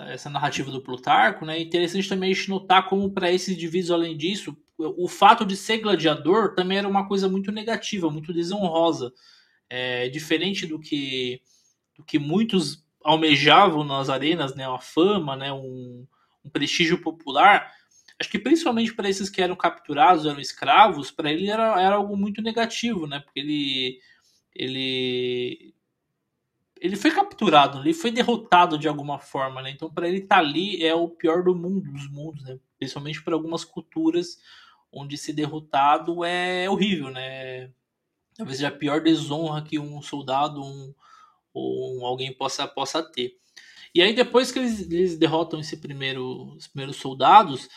essa narrativa do Plutarco, né, é interessante também a gente notar como para esses indivíduos, além disso, o fato de ser gladiador também era uma coisa muito negativa, muito desonrosa. É, diferente do que, do que muitos almejavam nas arenas, né, a fama, né, um, um prestígio popular, acho que principalmente para esses que eram capturados, eram escravos, para ele era, era algo muito negativo, né, porque ele, ele ele foi capturado, ele foi derrotado de alguma forma, né? Então para ele estar tá ali é o pior do mundo, dos mundos, né? Principalmente para algumas culturas onde ser derrotado é horrível, né? Talvez seja a pior desonra que um soldado um, ou alguém possa, possa ter. E aí depois que eles, eles derrotam esse primeiro, os primeiros soldados,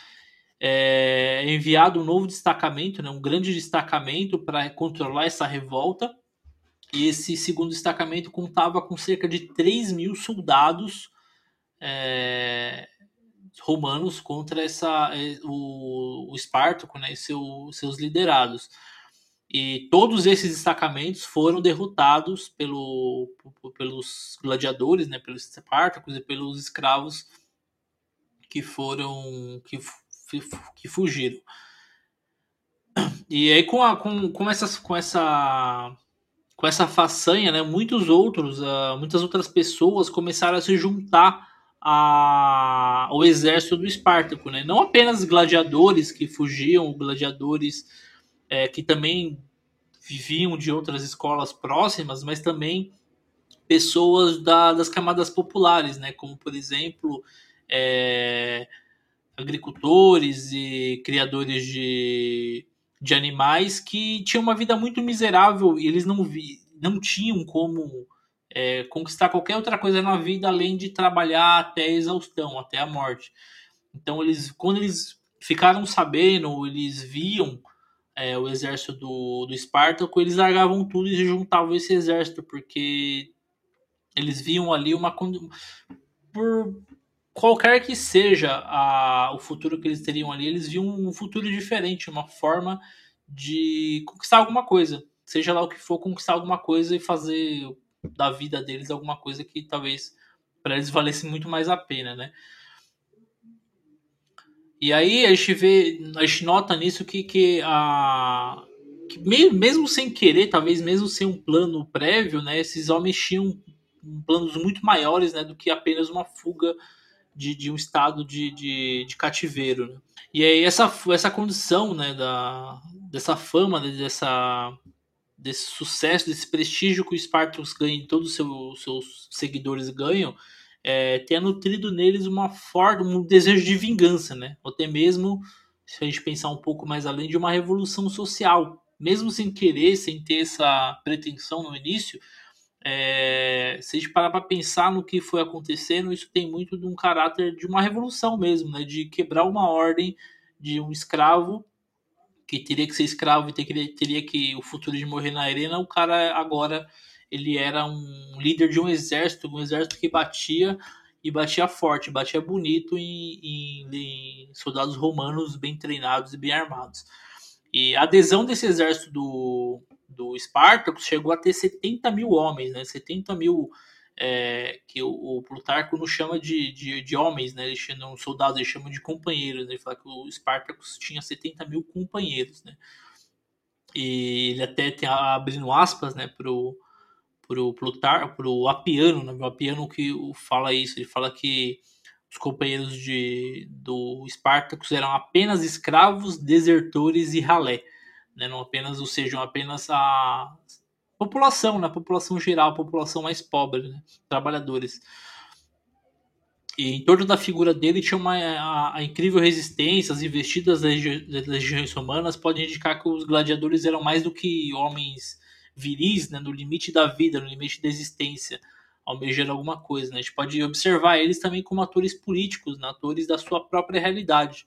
é enviado um novo destacamento, né? Um grande destacamento para controlar essa revolta esse segundo destacamento contava com cerca de 3 mil soldados é, romanos contra essa, é, o, o Espartaco né, e seu, seus liderados. E todos esses destacamentos foram derrotados pelo, pelos gladiadores, né, pelos Espartacos e pelos escravos que foram que, que fugiram. E aí com, a, com, com, essas, com essa com essa façanha, né, muitos outros, uh, muitas outras pessoas começaram a se juntar a, ao exército do Espartaco, né? Não apenas gladiadores que fugiam, gladiadores é, que também viviam de outras escolas próximas, mas também pessoas da, das camadas populares, né? Como por exemplo é, agricultores e criadores de de animais que tinham uma vida muito miserável e eles não, vi, não tinham como é, conquistar qualquer outra coisa na vida além de trabalhar até a exaustão, até a morte. Então, eles, quando eles ficaram sabendo, eles viam é, o exército do, do Espartaco, eles largavam tudo e juntavam esse exército, porque eles viam ali uma. Por, qualquer que seja a, o futuro que eles teriam ali, eles viam um futuro diferente, uma forma de conquistar alguma coisa. Seja lá o que for, conquistar alguma coisa e fazer da vida deles alguma coisa que talvez para eles valesse muito mais a pena, né? E aí a gente vê, a gente nota nisso que, que a que mesmo sem querer, talvez mesmo sem um plano prévio, né, esses homens tinham planos muito maiores, né, do que apenas uma fuga de, de um estado de, de, de cativeiro. Né? E aí essa, essa condição né, da, dessa fama, né, dessa, desse sucesso, desse prestígio que o Spartacus ganha, todos os seu, seus seguidores ganham, é, tenha nutrido neles uma forte, um desejo de vingança, né? Ou até mesmo, se a gente pensar um pouco mais além, de uma revolução social. Mesmo sem querer, sem ter essa pretensão no início, é, se a gente parar para pensar no que foi acontecendo, isso tem muito de um caráter de uma revolução mesmo, né? De quebrar uma ordem de um escravo que teria que ser escravo e teria, teria que o futuro de morrer na arena, o cara agora ele era um líder de um exército, um exército que batia e batia forte, batia bonito em, em, em soldados romanos bem treinados e bem armados. E a adesão desse exército do, do Spartacus chegou a ter 70 mil homens, né? 70 mil é, que o, o, Plutarco não chama de, de, de homens, né? Ele chama soldados, ele chama de companheiros. Né? Ele fala que o Spartacus tinha 70 mil companheiros, né? E ele até tem abrindo aspas, né, pro pro Plutarco, pro Apiano, né? O Apiano que fala isso, ele fala que os companheiros de, do Spartacus eram apenas escravos, desertores e ralé né? não apenas, ou sejam apenas a população, na né? população geral, população mais pobre, né? trabalhadores. E em torno da figura dele tinha uma a, a incrível resistência, as investidas das, das legiões romanas podem indicar que os gladiadores eram mais do que homens viris, né, no limite da vida, no limite da existência, almejando alguma coisa. Né? A gente pode observar eles também como atores políticos, né, atores da sua própria realidade.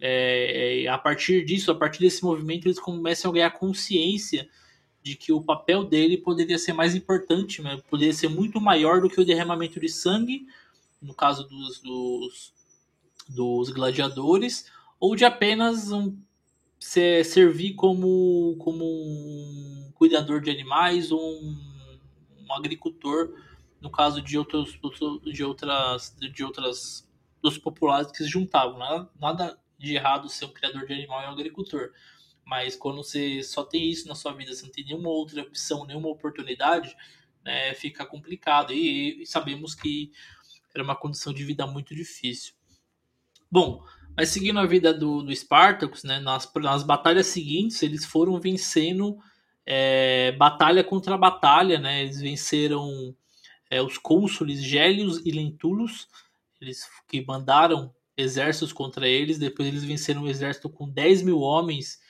É, é, a partir disso, a partir desse movimento, eles começam a ganhar consciência de que o papel dele poderia ser mais importante, né? poderia ser muito maior do que o derramamento de sangue, no caso dos, dos, dos gladiadores, ou de apenas um, ser, servir como, como um cuidador de animais ou um, um agricultor, no caso de outros de outras de outras dos populares que se juntavam. Nada, nada de errado ser um criador de animal e um agricultor. Mas quando você só tem isso na sua vida, você não tem nenhuma outra opção, nenhuma oportunidade, né, fica complicado. E, e sabemos que era uma condição de vida muito difícil. Bom, mas seguindo a vida do, do Spartacus, né, nas, nas batalhas seguintes, eles foram vencendo é, batalha contra batalha, né, eles venceram é, os cônsules Gélios e Lentulus, eles que mandaram exércitos contra eles, depois eles venceram um exército com 10 mil homens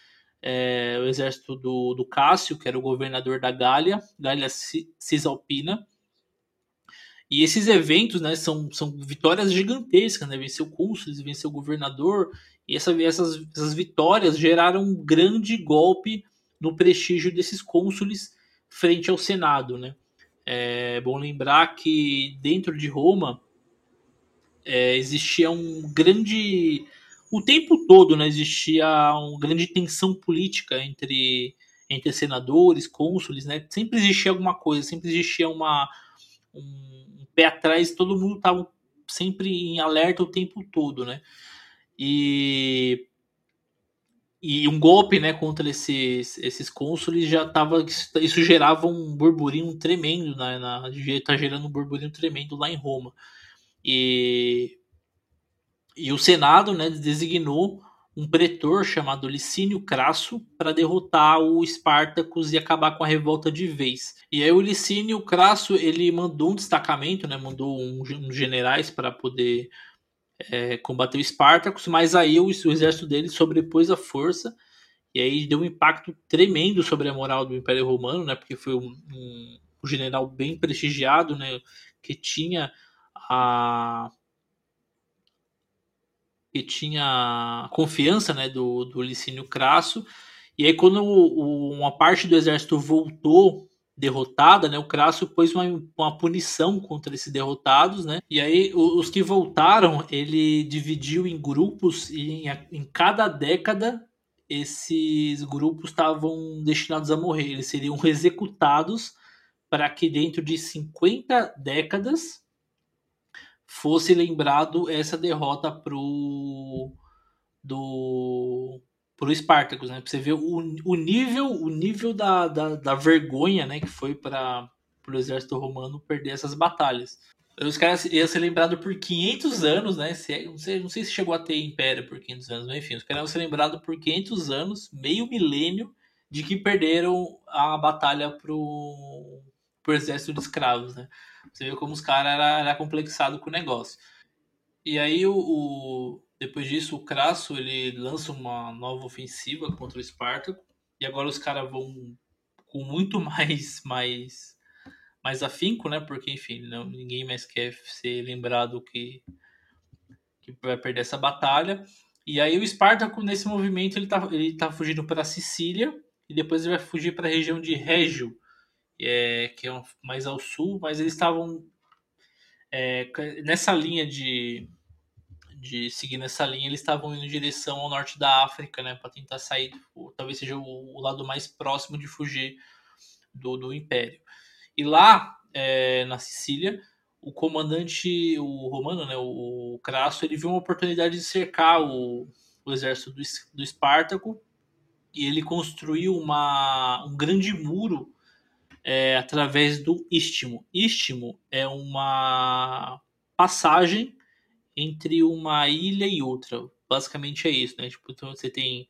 é, o exército do, do Cássio, que era o governador da Gália, Gália Cisalpina. E esses eventos né, são, são vitórias gigantescas, né? Venceu o cônsules, venceu o governador, e essa, essas, essas vitórias geraram um grande golpe no prestígio desses cônsules frente ao Senado. Né? É bom lembrar que dentro de Roma é, existia um grande o tempo todo né, existia uma grande tensão política entre, entre senadores, cônsules, né? Sempre existia alguma coisa, sempre existia uma, um, pé atrás, todo mundo estava sempre em alerta o tempo todo, né? E, e um golpe né, contra esses, esses cônsules já estava. Isso gerava um burburinho tremendo, né, na, tá gerando um burburinho tremendo lá em Roma. E e o Senado né, designou um pretor chamado Licínio Crasso para derrotar o Espartacus e acabar com a revolta de vez. E aí o Licínio Crasso ele mandou um destacamento, né, mandou uns um, um generais para poder é, combater o Espartacus, mas aí o, o, exército dele sobrepôs a força e aí deu um impacto tremendo sobre a moral do Império Romano, né, porque foi um, um, general bem prestigiado, né, que tinha a que tinha confiança né, do, do Licínio Crasso. E aí, quando o, uma parte do exército voltou derrotada, né, o Crasso pôs uma, uma punição contra esses derrotados, né? E aí os que voltaram, ele dividiu em grupos e em, em cada década esses grupos estavam destinados a morrer. Eles seriam executados para que dentro de 50 décadas fosse lembrado essa derrota pro do pro Spartacus, né? Pra você ver o, o nível o nível da, da, da vergonha, né, que foi para o exército romano perder essas batalhas. Os caras iam ser lembrados por 500 anos, né? Se, é, não, sei, não sei se chegou a ter império por 500 anos, mas enfim, os caras iam ser lembrados por 500 anos, meio milênio, de que perderam a batalha pro, pro exército de escravos, né? Você vê como os caras era, era complexado com o negócio. E aí o, o, depois disso o Crasso ele lança uma nova ofensiva contra o Espartaco e agora os caras vão com muito mais mais mais afinco, né? Porque enfim, não, ninguém mais quer ser lembrado que que vai perder essa batalha. E aí o Espartaco nesse movimento ele tá ele tá fugindo para Sicília e depois ele vai fugir para a região de Régio é, que é mais ao sul, mas eles estavam é, nessa linha de, de seguir nessa linha, eles estavam indo em direção ao norte da África, né, para tentar sair, talvez seja o, o, lado mais próximo de fugir do, do Império. E lá, é, na Sicília, o comandante, o romano, né, o, o Crasso, ele viu uma oportunidade de cercar o, o exército do, do Espartaco e ele construiu uma, um grande muro é, através do istmo. Istmo é uma passagem entre uma ilha e outra. Basicamente é isso, né? Tipo, então você tem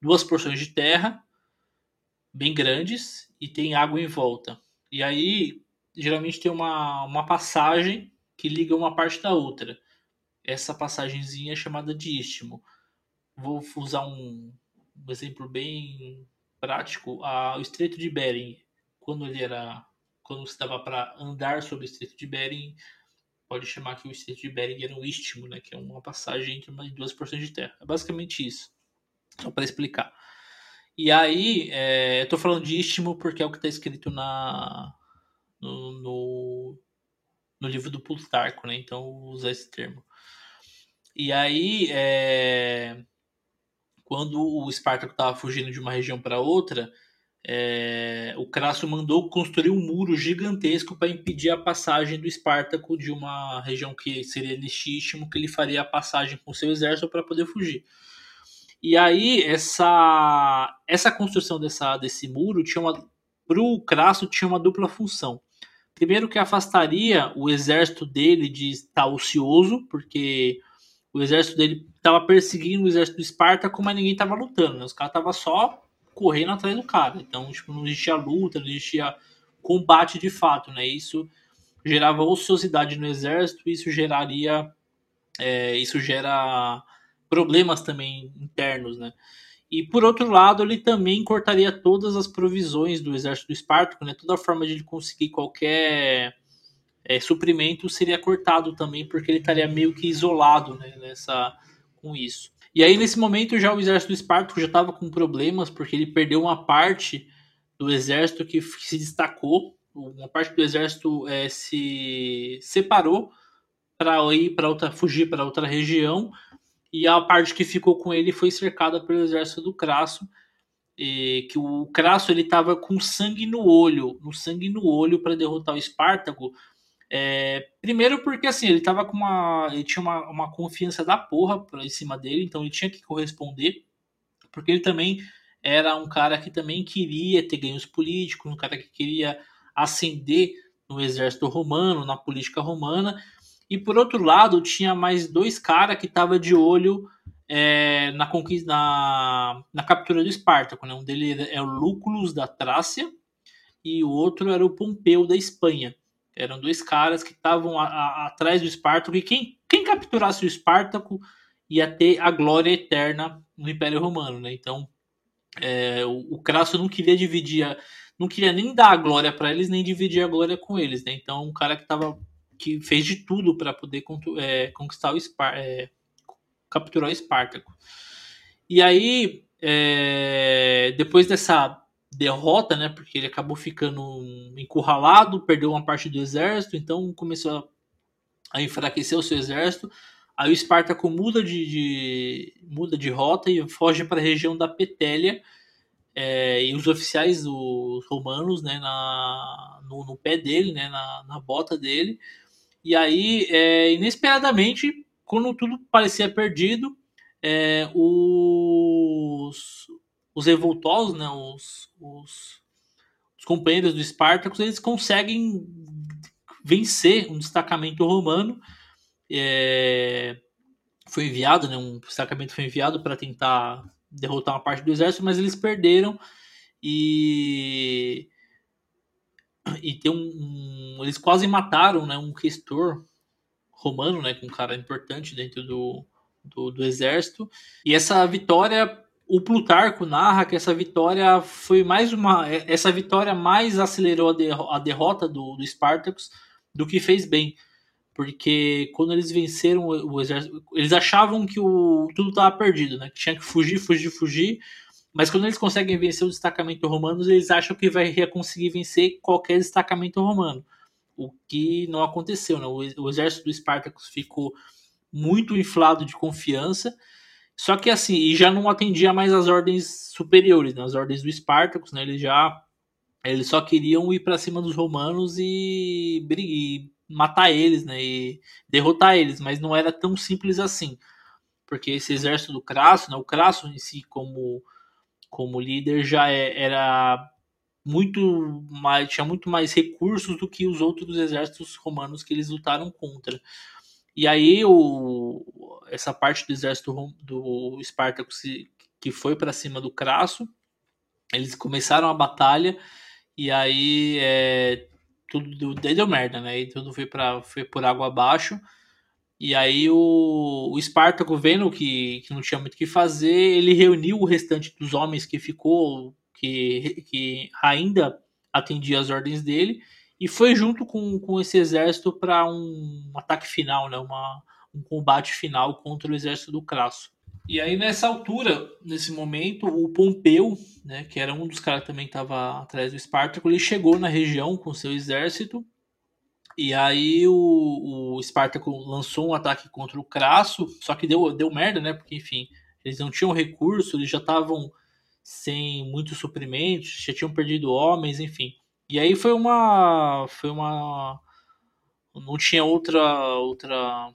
duas porções de terra bem grandes e tem água em volta. E aí, geralmente tem uma, uma passagem que liga uma parte da outra. Essa passagenzinha é chamada de istmo. Vou usar um, um exemplo bem prático. A, o Estreito de Bering, quando ele era quando se dava para andar sobre o Estreito de Bering, pode chamar que o Estreito de Bering era um istmo, né, que é uma passagem entre duas porções de terra. É basicamente isso. Só para explicar. E aí, é, eu tô falando de istmo porque é o que está escrito na, no, no, no, livro do Plutarco, né? Então, usa esse termo. E aí, é, quando o Espartaco estava fugindo de uma região para outra, é, o Crasso mandou construir um muro gigantesco para impedir a passagem do Espartaco de uma região que seria neste istmo, que ele faria a passagem com seu exército para poder fugir. E aí, essa, essa construção dessa, desse muro tinha uma. Para o Crasso tinha uma dupla função. Primeiro que afastaria o exército dele de estar ocioso, porque o exército dele estava perseguindo o exército do Espartaco, mas ninguém estava lutando. Né? Os caras estavam só correndo atrás do cara. Então, tipo, não existia luta, não existia combate de fato, né? Isso gerava ociosidade no exército, isso geraria. É, isso gera problemas também internos, né? E por outro lado, ele também cortaria todas as provisões do exército do Espartaco, né? Toda forma de ele conseguir qualquer é, suprimento seria cortado também, porque ele estaria meio que isolado né, nessa, com isso. E aí, nesse momento, já o exército Espartaco já estava com problemas, porque ele perdeu uma parte do exército que se destacou, uma parte do exército é, se separou para ir para outra, fugir para outra região, e a parte que ficou com ele foi cercada pelo exército do Crasso, que o Crasso ele estava com sangue no olho, no sangue no olho para derrotar o Espartaco. É, primeiro porque assim, ele tava com uma. Ele tinha uma, uma confiança da porra em cima dele, então ele tinha que corresponder, porque ele também era um cara que também queria ter ganhos políticos, um cara que queria ascender no exército romano, na política romana, e por outro lado, tinha mais dois caras que estavam de olho é, na conquista, na, na, captura do Espartaco. Né? Um deles é o Lúculus da Trácia e o outro era o Pompeu da Espanha. Eram dois caras que estavam atrás do Espartaco e quem, quem capturasse o Espartaco ia ter a glória eterna no Império Romano. Né? Então, é, o, o Crasso não queria dividir, a, não queria nem dar a glória para eles, nem dividir a glória com eles. Né? Então, um cara que estava que fez de tudo para poder é, conquistar o Spar é, capturar o Espartaco. E aí, é, depois dessa derrota, né, porque ele acabou ficando encurralado, perdeu uma parte do exército, então começou a, enfraquecer o seu exército. Aí o Espartaco muda de, de muda de rota e foge para a região da Petélia. É, e os oficiais dos romanos, né, na, no, no, pé dele, né, na, na bota dele, e aí, é, inesperadamente, quando tudo parecia perdido, é, os, os revoltosos, né, os, os, os companheiros do Espartacus, eles conseguem vencer um destacamento romano. É, foi enviado, né, um destacamento foi enviado para tentar derrotar uma parte do exército, mas eles perderam e e tem um, um, eles quase mataram né, um questor romano, né, com um cara importante dentro do, do, do, exército. E essa vitória, o Plutarco narra que essa vitória foi mais uma. Essa vitória mais acelerou a, derro a derrota do, do Spartacus do que fez bem. Porque quando eles venceram o, o exército, eles achavam que o, tudo estava perdido, né? Que tinha que fugir, fugir, fugir. Mas quando eles conseguem vencer o destacamento romano, eles acham que vai conseguir vencer qualquer destacamento romano. O que não aconteceu, né? O, exército do Espartacus ficou muito inflado de confiança. Só que assim, e já não atendia mais as ordens superiores, né? as ordens do Espartacus, né? Eles já eles só queriam ir para cima dos romanos e, e matar eles, né? E derrotar eles, mas não era tão simples assim. Porque esse exército do Crasso, né? O Crasso em si como como líder já é, era muito mais tinha muito mais recursos do que os outros exércitos romanos que eles lutaram contra. E aí o, essa parte do exército do Espartaco que foi para cima do Crasso, eles começaram a batalha E aí é, tudo deu merda, né? E tudo foi, pra, foi por água abaixo. E aí o, o Espartaco, vendo que, que não tinha muito o que fazer, ele reuniu o restante dos homens que ficou, que, que ainda atendia as ordens dele, e foi junto com, com esse exército para um ataque final, né? Uma, um combate final contra o exército do Crasso. E aí, nessa altura, nesse momento, o Pompeu, né, que era um dos caras que também estava atrás do Espartaco, ele chegou na região com seu exército e aí o, o Espartaco lançou um ataque contra o Crasso, só que deu, deu merda, né? Porque, enfim, eles não tinham recurso, eles já estavam sem muitos suprimentos, já tinham perdido homens, enfim. E aí foi uma. Foi uma. Não tinha outra. outra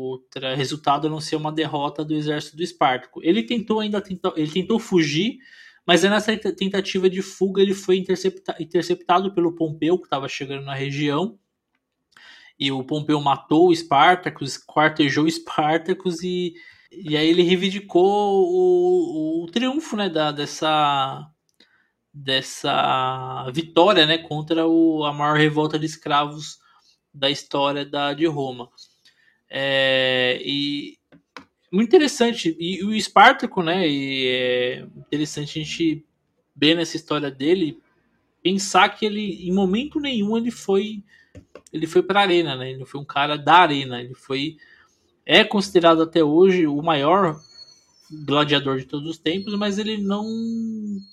outra resultado a não ser uma derrota do exército do Espartaco. Ele tentou ainda tentou, ele tentou fugir, mas nessa tentativa de fuga ele foi intercepta, interceptado pelo Pompeu que estava chegando na região e o Pompeu matou o Spartacus, quartejou o Spartacus e, e aí ele reivindicou o, o triunfo né, da, dessa, dessa vitória né, contra o, a maior revolta de escravos da história da, de Roma. É, e muito interessante. E, e o Espartaco, né? E é interessante a gente ver nessa história dele pensar que ele, em momento nenhum, ele foi ele foi para a arena, né? Ele foi um cara da arena. Ele foi é considerado até hoje o maior gladiador de todos os tempos, mas ele não,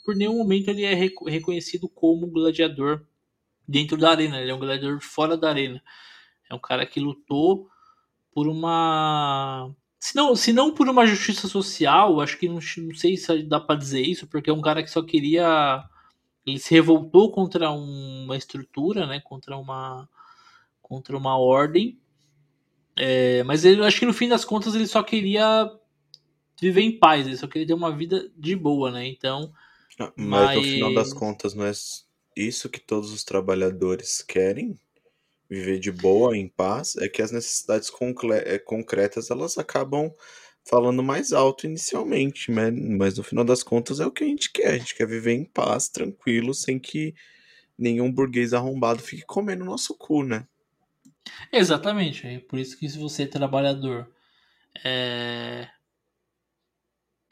por nenhum momento, ele é reconhecido como gladiador dentro da arena. Ele é um gladiador fora da arena. É um cara que lutou por uma se não, se não por uma justiça social, acho que não, não sei se dá para dizer isso, porque é um cara que só queria ele se revoltou contra uma estrutura, né, contra uma contra uma ordem. É, mas ele acho que no fim das contas ele só queria viver em paz, ele só queria ter uma vida de boa, né? Então. Ah, mas, mas no final das contas não é isso que todos os trabalhadores querem? Viver de boa, em paz, é que as necessidades é, concretas elas acabam falando mais alto inicialmente, né? mas no final das contas é o que a gente quer. A gente quer viver em paz, tranquilo, sem que nenhum burguês arrombado fique comendo nosso cu, né? Exatamente. É por isso que se você é trabalhador é...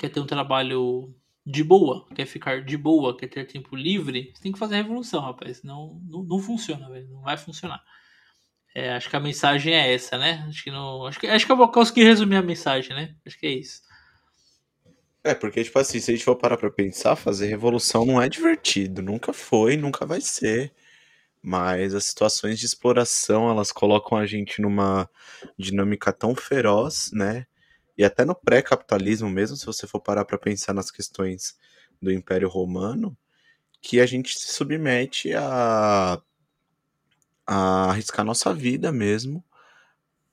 quer ter um trabalho de boa, quer ficar de boa, quer ter tempo livre, você tem que fazer a revolução, rapaz. Não, não, não funciona, velho. Não vai funcionar. É, acho que a mensagem é essa, né? Acho que, não, acho que, acho que eu vou conseguir resumir a mensagem, né? Acho que é isso. É, porque, tipo assim, se a gente for parar pra pensar, fazer revolução não é divertido. Nunca foi, nunca vai ser. Mas as situações de exploração, elas colocam a gente numa dinâmica tão feroz, né? E até no pré-capitalismo mesmo, se você for parar para pensar nas questões do Império Romano, que a gente se submete a, a arriscar nossa vida mesmo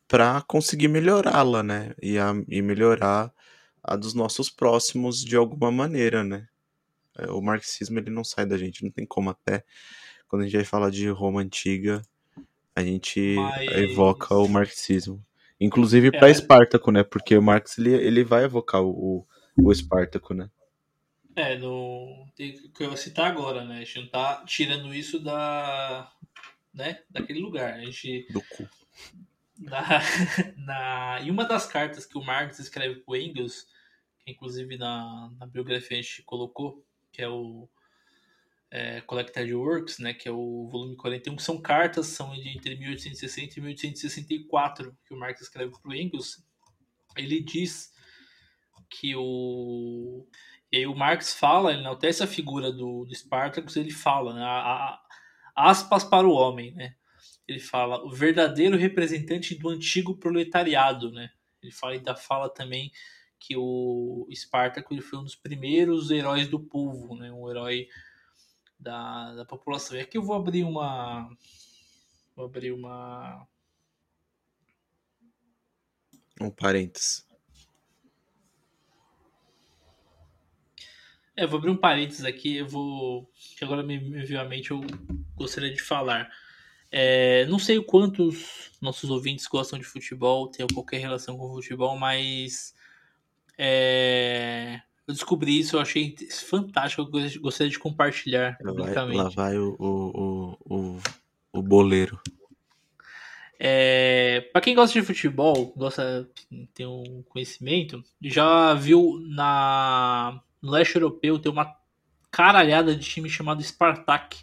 para conseguir melhorá-la, né? E, a, e melhorar a dos nossos próximos de alguma maneira, né? É, o marxismo ele não sai da gente, não tem como até quando a gente vai falar de Roma antiga, a gente Mas... evoca o marxismo. Inclusive para é, Espartaco, né? Porque o Marx ele, ele vai evocar o, o Espartaco, né? É, no que eu vou citar agora, né? A gente não tá tirando isso da, né? Daquele lugar. A gente do cu. Na, na, em uma das cartas que o Marx escreve para o Engels, que inclusive na, na biografia a gente colocou, que é o é, Collected Works, né, que é o volume 41, são cartas, são de entre 1860 e 1864, que o Marx escreve para o Engels. Ele diz que o. E aí o Marx fala, ele enaltece a figura do, do Spartacus, ele fala, né, a, a, aspas para o homem, né? Ele fala, o verdadeiro representante do antigo proletariado, né? Ele fala, ainda fala também que o Espartaco ele foi um dos primeiros heróis do povo, né? Um herói da, da população. E aqui eu vou abrir uma. Vou abrir uma. Um parênteses. É, vou abrir um parênteses aqui, eu vou. Que agora me, me veio à mente, eu gostaria de falar. É, não sei quantos nossos ouvintes gostam de futebol, tem qualquer relação com futebol, mas é, Eu descobri isso, eu achei fantástico, eu gostaria de compartilhar Lá vai, publicamente. lá vai o, o, o, o, o boleiro. É, para quem gosta de futebol, gosta tem um conhecimento, já viu na no leste europeu tem uma caralhada de time chamado Spartak.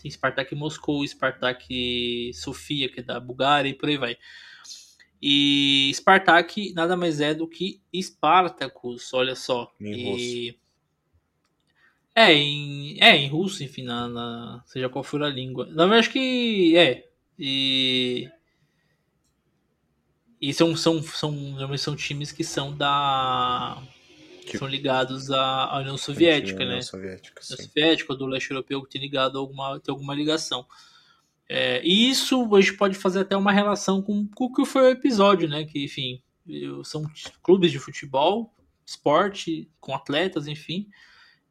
Tem Spartak Moscou, Spartak Sofia, que é da Bulgária e por aí vai. E Spartak nada mais é do que Spartacus, olha só. Em e... É, em, é, em russo, enfim, na, na, seja qual for a língua. Na verdade, acho que é. E e são, são, são, são times que são da. Que... São ligados à União Soviética, né? União Soviética, sim. União Soviética, do leste europeu que tem ligado alguma, tem alguma ligação. É, e isso a gente pode fazer até uma relação com, com o que foi o episódio, né? Que, enfim, são clubes de futebol, esporte, com atletas, enfim,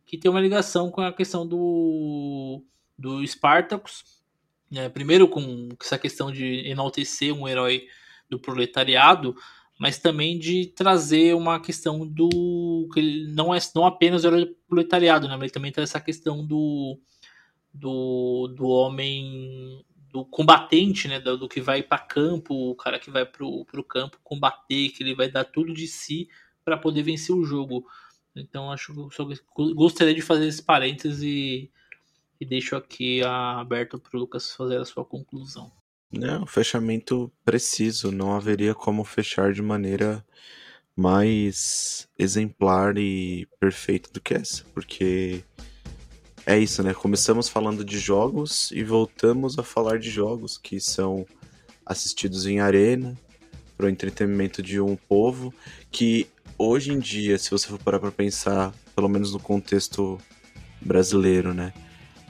que tem uma ligação com a questão do, do Spartacus. Né? Primeiro com essa questão de enaltecer um herói do proletariado, mas também de trazer uma questão do que ele não é não apenas o proletariado, né? Mas ele também traz essa questão do do, do homem do combatente, né? Do, do que vai para campo, o cara que vai pro, pro campo combater, que ele vai dar tudo de si para poder vencer o jogo. Então acho que só gostaria de fazer esse parênteses e, e deixo aqui aberto para o Lucas fazer a sua conclusão. Não, fechamento preciso. Não haveria como fechar de maneira mais exemplar e perfeita do que essa, porque é isso, né? Começamos falando de jogos e voltamos a falar de jogos que são assistidos em arena para o entretenimento de um povo que hoje em dia, se você for parar para pensar, pelo menos no contexto brasileiro, né?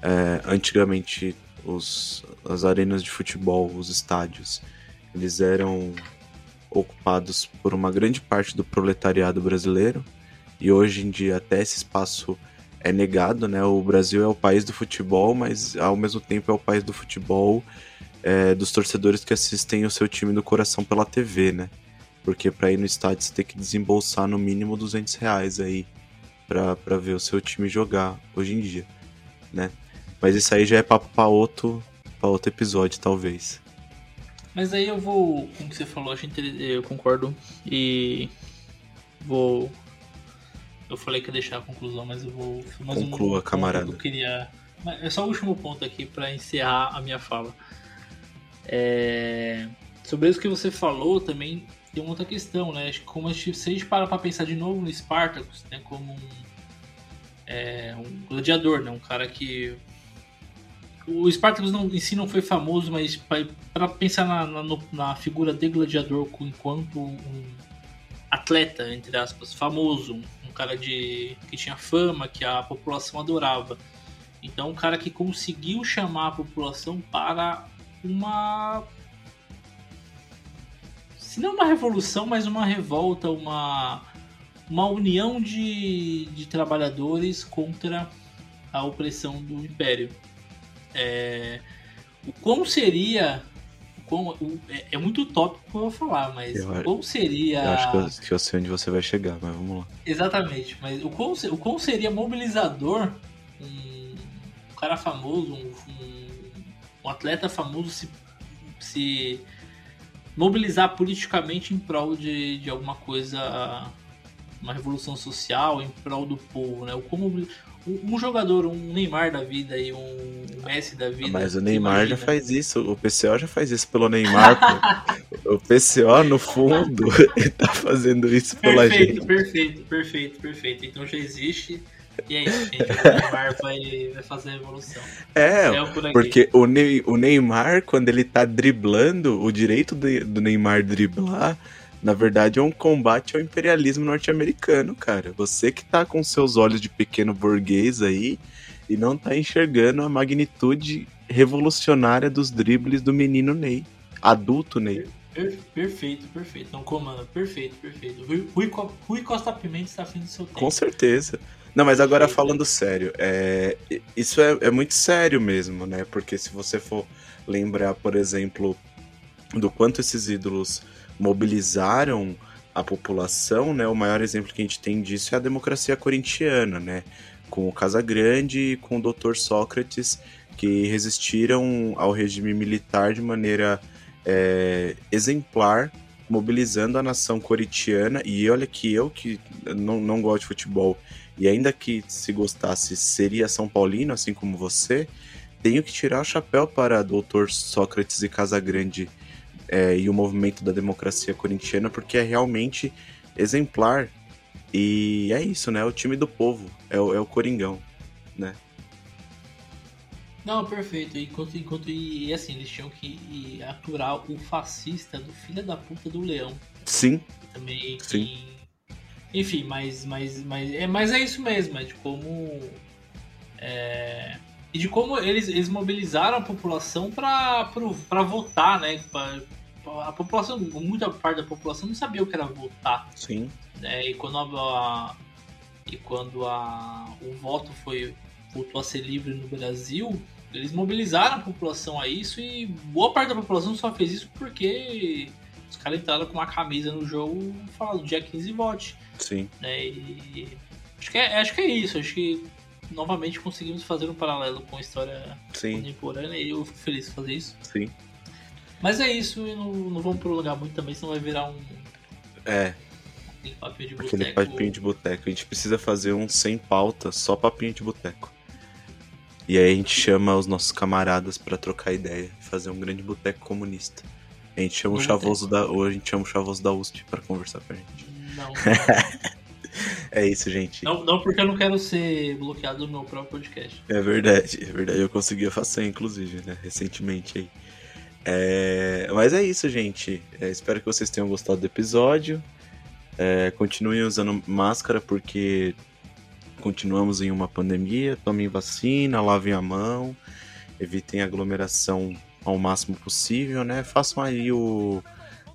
É, antigamente os, as arenas de futebol, os estádios, eles eram ocupados por uma grande parte do proletariado brasileiro e hoje em dia até esse espaço é negado, né? O Brasil é o país do futebol, mas ao mesmo tempo é o país do futebol é, dos torcedores que assistem o seu time do coração pela TV, né? Porque para ir no estádio você tem que desembolsar no mínimo 200 reais aí para ver o seu time jogar hoje em dia, né? Mas isso aí já é papo pra outro, outro episódio, talvez. Mas aí eu vou, como você falou, eu concordo e vou. Eu falei que ia deixar a conclusão, mas eu vou. Mais Conclua, um camarada. Eu queria. É só o último ponto aqui para encerrar a minha fala. É... Sobre isso que você falou também tem uma outra questão, né? Que como a gente, se a gente para pra pensar de novo no Spartacus, né? Como um, é, um gladiador, né? Um cara que o Spartacus não, em si não foi famoso, mas para pensar na, na, na, figura de gladiador enquanto um atleta, entre aspas, famoso, um cara de que tinha fama, que a população adorava. Então, um cara que conseguiu chamar a população para uma se não uma revolução, mas uma revolta, uma uma união de, de trabalhadores contra a opressão do império. É, o como seria. É, é, muito utópico que eu vou falar, mas eu, como seria. Eu acho que eu, que eu, sei onde você vai chegar, mas vamos lá. Exatamente, mas o como, o como seria mobilizador um, um cara famoso, um, um, um, atleta famoso se, se mobilizar politicamente em prol de, de alguma coisa, uma revolução social, em prol do povo, né? O como um jogador, um Neymar da vida e um Messi da vida. Mas o Neymar já faz isso, o PCO já faz isso pelo Neymar. o PCO, no fundo, ele tá fazendo isso pela perfeito, gente. Perfeito, perfeito, perfeito. Então já existe. E é isso, gente. O Neymar vai, vai fazer a evolução. É, porque o, Ney, o Neymar, quando ele tá driblando, o direito do Neymar driblar na verdade, é um combate ao imperialismo norte-americano, cara. Você que tá com seus olhos de pequeno burguês aí e não tá enxergando a magnitude revolucionária dos dribles do menino Ney, adulto Ney. Perfeito, perfeito. Não comanda, perfeito, perfeito. Rui, Rui Costa Pimenta está afim do seu tempo. Com certeza. Não, mas agora falando sério, é, isso é, é muito sério mesmo, né? Porque se você for lembrar, por exemplo, do quanto esses ídolos mobilizaram a população, né? O maior exemplo que a gente tem disso é a democracia corintiana, né? Com o Casagrande e com o Dr. Sócrates, que resistiram ao regime militar de maneira é, exemplar, mobilizando a nação corintiana. E olha que eu, que não, não gosto de futebol, e ainda que se gostasse seria São Paulino, assim como você, tenho que tirar o chapéu para Dr. Sócrates e Casagrande é, e o movimento da democracia corintiana, porque é realmente exemplar. E é isso, né? É o time do povo, é o, é o Coringão, né? Não, perfeito. Enquanto, enquanto e assim, eles tinham que aturar o fascista do filho da puta do leão. Sim. Também. Sim. Que, enfim, mas, mas, mas, é, mas é isso mesmo, é de como. É, e de como eles, eles mobilizaram a população para votar, né? Pra, a população, muita parte da população não sabia o que era votar. Sim. Né? E quando a, e quando a, o voto foi voltou a ser livre no Brasil, eles mobilizaram a população a isso e boa parte da população só fez isso porque os caras entraram com uma camisa no jogo falando dia 15 vote. Sim. Né? E acho que, é, acho que é isso. Acho que novamente conseguimos fazer um paralelo com a história Sim. contemporânea e eu fico feliz de fazer isso. Sim. Mas é isso, e não, não vamos prolongar muito também, senão vai virar um. É. Aquele papinho de Aquele boteco. papinho de boteco. A gente precisa fazer um sem pauta, só papinho de boteco. E aí a gente chama os nossos camaradas pra trocar ideia e fazer um grande boteco comunista. A gente chama o chavoso da. Ou a gente chama o chavoso da USP pra conversar com a gente. Não, É isso, gente. não, não, porque eu não quero ser bloqueado no meu próprio podcast. É verdade, é verdade. Eu consegui a façanha, inclusive, né? Recentemente aí. É, Mas é isso, gente. É, espero que vocês tenham gostado do episódio. É, continuem usando máscara porque continuamos em uma pandemia. Tomem vacina, lavem a mão, evitem aglomeração ao máximo possível, né? Façam aí o,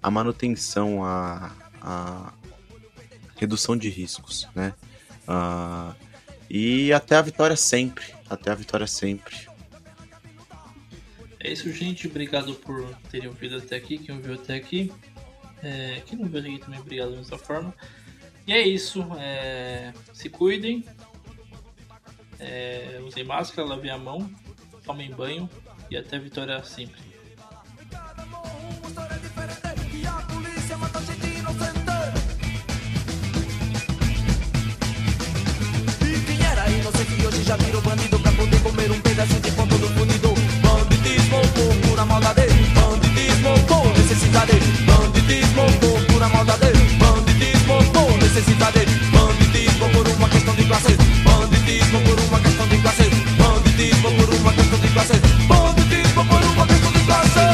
a manutenção, a, a redução de riscos, né? Ah, e até a vitória sempre. Até a vitória sempre. É isso, gente. Obrigado por terem ouvido até aqui, quem ouviu até aqui. É, quem não viu até aqui também, obrigado dessa forma. E é isso. É, se cuidem. É, usem máscara, lavem a mão, tomem banho e até a vitória sempre. E quem era inocente hoje já virou bandido pra poder comer um pedaço de pão todo bonito pura maldade, banditismo por necessidade, banditismo por pura maldade, banditismo por necessidade, banditismo por uma questão de classe, banditismo por uma questão de classe, banditismo por uma questão de classe, banditismo por uma questão de classe.